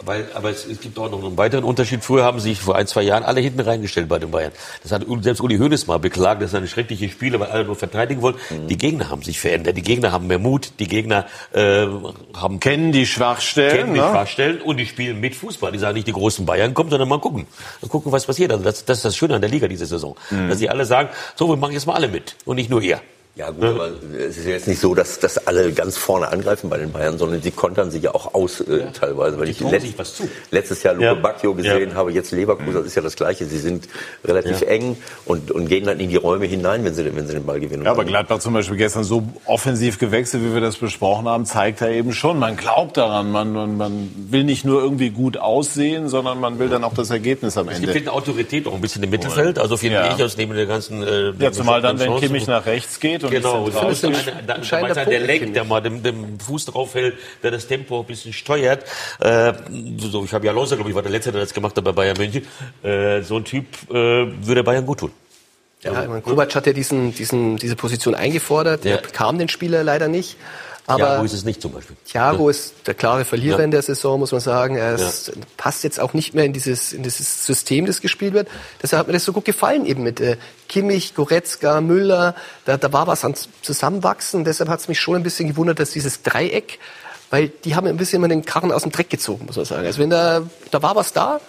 Weil, aber es, es, gibt auch noch einen weiteren Unterschied. Früher haben sich vor ein, zwei Jahren alle hinten reingestellt bei den Bayern. Das hat selbst Uli Hoeneß mal beklagt, das ist eine schreckliche Spiele, weil alle nur verteidigen wollen. Mhm. Die Gegner haben sich verändert. Die Gegner haben mehr Mut. Die Gegner äh, haben kennen die Schwachstellen, kennen die ne? Schwachstellen und die spielen mit Fußball. Die sagen nicht, die großen Bayern kommen, sondern mal gucken, mal gucken, was passiert. Also das, das ist das Schöne an der Liga diese Saison, mhm. dass sie alle sagen, so wir machen jetzt mal alle mit und nicht nur ihr. Ja gut, aber es ist jetzt nicht so, dass, dass alle ganz vorne angreifen bei den Bayern, sondern sie kontern sich ja auch aus äh, ja. teilweise. Weil ich letzt, letztes Jahr Luke ja. Bacchio gesehen ja. habe, jetzt Leverkusen, das ist ja das Gleiche. Sie sind relativ eng und, und gehen dann in die Räume hinein, wenn sie, wenn sie den Ball gewinnen. Ja, aber Gladbach zum Beispiel gestern so offensiv gewechselt, wie wir das besprochen haben, zeigt er eben schon, man glaubt daran, man, man, man will nicht nur irgendwie gut aussehen, sondern man will dann auch das Ergebnis am Ende. Es gibt eine Autorität auch ein bisschen im Mittelfeld, also finde ich aus neben der ganzen... Äh, ja, zumal dann, wenn Kimmich nach rechts geht und genau, ich finde es ein entscheidender der lenkt, der mal dem, dem Fuß drauf hält, der das Tempo ein bisschen steuert. Äh, so, ich habe ja Alonso, glaube ich, war der Letzte, der das gemacht hat bei Bayern München. Äh, so ein Typ äh, würde Bayern gut tun. Ja, ich meine, Kovac hat ja diesen, diesen, diese Position eingefordert. Ja. Er bekam den Spieler leider nicht. Aber Thiago ist es nicht zum Beispiel. Thiago ja. ist der klare Verlierer ja. in der Saison, muss man sagen. Er ist, ja. passt jetzt auch nicht mehr in dieses, in dieses System, das gespielt wird. Deshalb hat mir das so gut gefallen, eben mit äh, Kimmich, Goretzka, Müller. Da, da war was an Zusammenwachsen. Deshalb hat es mich schon ein bisschen gewundert, dass dieses Dreieck, weil die haben ein bisschen immer den Karren aus dem Dreck gezogen, muss man sagen. Also wenn da, da war was da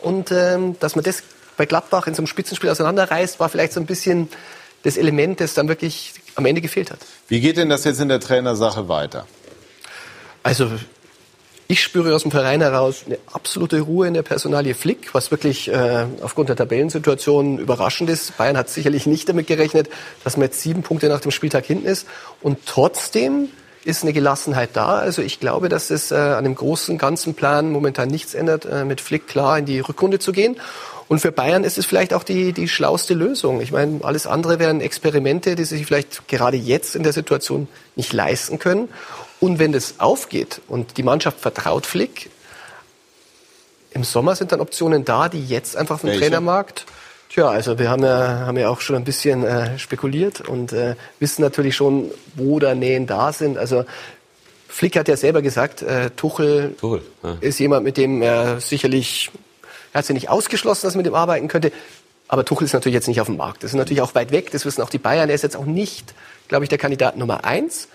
und ähm, dass man das bei Gladbach in so einem Spitzenspiel auseinanderreißt, war vielleicht so ein bisschen das Element, das dann wirklich am Ende gefehlt hat. Wie geht denn das jetzt in der Trainersache weiter? Also ich spüre aus dem Verein heraus eine absolute Ruhe in der Personalie Flick, was wirklich äh, aufgrund der Tabellensituation überraschend ist. Bayern hat sicherlich nicht damit gerechnet, dass man jetzt sieben Punkte nach dem Spieltag hinten ist. Und trotzdem ist eine Gelassenheit da. Also ich glaube, dass es äh, an dem großen ganzen Plan momentan nichts ändert, äh, mit Flick klar in die Rückrunde zu gehen. Und für Bayern ist es vielleicht auch die, die schlauste Lösung. Ich meine, alles andere wären Experimente, die sie sich vielleicht gerade jetzt in der Situation nicht leisten können. Und wenn das aufgeht und die Mannschaft vertraut Flick, im Sommer sind dann Optionen da, die jetzt einfach vom Welche? Trainermarkt Tja, also wir haben ja, haben ja auch schon ein bisschen äh, spekuliert und äh, wissen natürlich schon, wo da Nähen da sind. Also Flick hat ja selber gesagt, äh, Tuchel, Tuchel ja. ist jemand, mit dem er sicherlich er hat sie nicht ausgeschlossen, dass er mit ihm arbeiten könnte. Aber Tuchel ist natürlich jetzt nicht auf dem Markt. Das ist natürlich auch weit weg. Das wissen auch die Bayern. Er ist jetzt auch nicht, glaube ich, der Kandidat Nummer eins.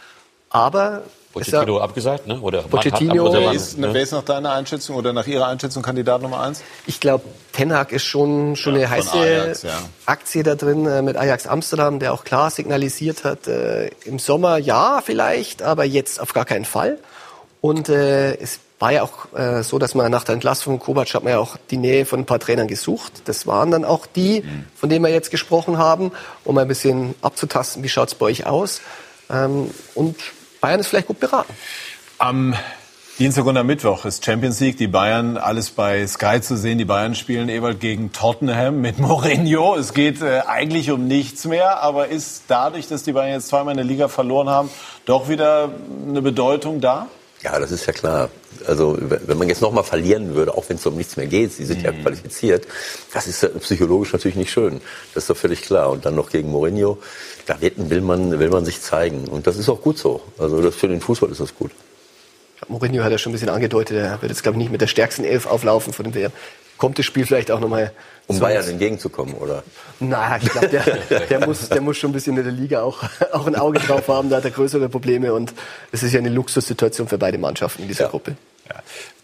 Aber Pochettino abgesagt, ne? Oder Pochettino. Wer ist, ne? wer ist nach deiner Einschätzung oder nach Ihrer Einschätzung Kandidat Nummer eins? Ich glaube, Ten Hag ist schon, schon ja, eine heiße Ajax, ja. Aktie da drin äh, mit Ajax Amsterdam, der auch klar signalisiert hat, äh, im Sommer ja vielleicht, aber jetzt auf gar keinen Fall. Und äh, es war ja auch äh, so, dass man nach der Entlassung von Kovac hat man ja auch die Nähe von ein paar Trainern gesucht. Das waren dann auch die, von denen wir jetzt gesprochen haben, um ein bisschen abzutasten, wie schaut's bei euch aus. Ähm, und Bayern ist vielleicht gut beraten. Am Dienstag und am Mittwoch ist Champions League. Die Bayern, alles bei Sky zu sehen. Die Bayern spielen Ewald gegen Tottenham mit [LAUGHS] Mourinho. Es geht äh, eigentlich um nichts mehr, aber ist dadurch, dass die Bayern jetzt zweimal in der Liga verloren haben, doch wieder eine Bedeutung da? Ja, das ist ja klar. Also wenn man jetzt nochmal verlieren würde, auch wenn es um nichts mehr geht, sie sind mhm. ja qualifiziert, das ist psychologisch natürlich nicht schön. Das ist doch völlig klar. Und dann noch gegen Mourinho, da will man, will man sich zeigen. Und das ist auch gut so. Also das, für den Fußball ist das gut. Mourinho hat ja schon ein bisschen angedeutet, er wird jetzt, glaube ich, nicht mit der stärksten Elf auflaufen von dem WM. Kommt das Spiel vielleicht auch nochmal um Bayern entgegenzukommen, oder? Naja, ich glaube, der, [LAUGHS] der, muss, der muss schon ein bisschen in der Liga auch, auch ein Auge drauf haben. Da hat er größere Probleme und es ist ja eine Luxussituation für beide Mannschaften in dieser ja. Gruppe. Ja.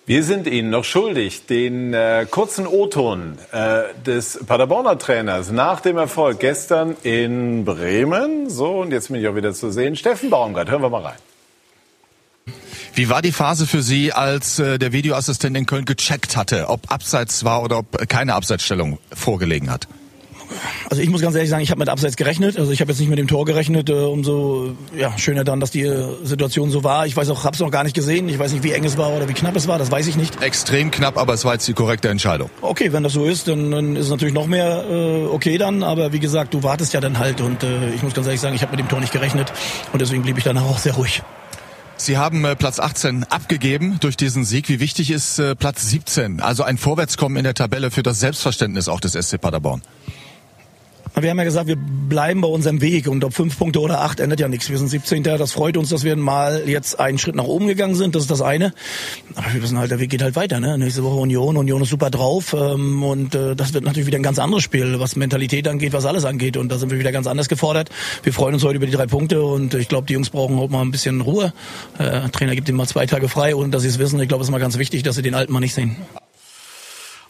Wir sind Ihnen noch schuldig, den äh, kurzen O-Ton äh, des Paderborner Trainers nach dem Erfolg gestern in Bremen. So, und jetzt bin ich auch wieder zu sehen. Steffen Baumgart, hören wir mal rein. Wie war die Phase für Sie, als äh, der Videoassistent in Köln gecheckt hatte, ob Abseits war oder ob keine Abseitsstellung vorgelegen hat? Also ich muss ganz ehrlich sagen, ich habe mit Abseits gerechnet. Also ich habe jetzt nicht mit dem Tor gerechnet. Äh, umso ja, schöner dann, dass die äh, Situation so war. Ich weiß auch, habe es noch gar nicht gesehen. Ich weiß nicht, wie eng es war oder wie knapp es war. Das weiß ich nicht. Extrem knapp, aber es war jetzt die korrekte Entscheidung. Okay, wenn das so ist, dann, dann ist es natürlich noch mehr äh, okay dann. Aber wie gesagt, du wartest ja dann halt. Und äh, ich muss ganz ehrlich sagen, ich habe mit dem Tor nicht gerechnet. Und deswegen blieb ich danach auch sehr ruhig. Sie haben äh, Platz 18 abgegeben durch diesen Sieg. Wie wichtig ist äh, Platz 17? Also ein Vorwärtskommen in der Tabelle für das Selbstverständnis auch des SC Paderborn. Wir haben ja gesagt, wir bleiben bei unserem Weg und ob fünf Punkte oder acht ändert ja nichts. Wir sind 17. Das freut uns, dass wir mal jetzt einen Schritt nach oben gegangen sind. Das ist das eine. Aber wir wissen halt, der Weg geht halt weiter. Ne? Nächste Woche Union. Union ist super drauf. Ähm, und äh, das wird natürlich wieder ein ganz anderes Spiel, was Mentalität angeht, was alles angeht. Und da sind wir wieder ganz anders gefordert. Wir freuen uns heute über die drei Punkte und ich glaube, die Jungs brauchen heute mal ein bisschen Ruhe. Äh, Trainer gibt ihnen mal zwei Tage frei, ohne dass sie es wissen. Ich glaube, es ist mal ganz wichtig, dass sie den Alten mal nicht sehen.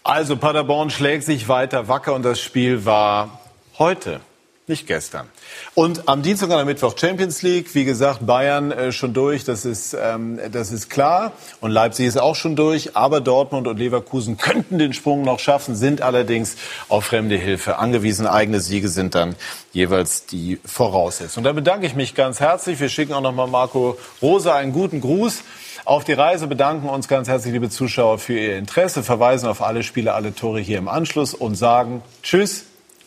Also Paderborn schlägt sich weiter wacker und das Spiel war heute. Nicht gestern. Und am Dienstag und am Mittwoch Champions League. Wie gesagt, Bayern äh, schon durch, das ist, ähm, das ist klar. Und Leipzig ist auch schon durch. Aber Dortmund und Leverkusen könnten den Sprung noch schaffen, sind allerdings auf fremde Hilfe angewiesen. Eigene Siege sind dann jeweils die Voraussetzung. Und da bedanke ich mich ganz herzlich. Wir schicken auch nochmal Marco Rosa einen guten Gruß auf die Reise, bedanken uns ganz herzlich, liebe Zuschauer, für Ihr Interesse, verweisen auf alle Spiele, alle Tore hier im Anschluss und sagen Tschüss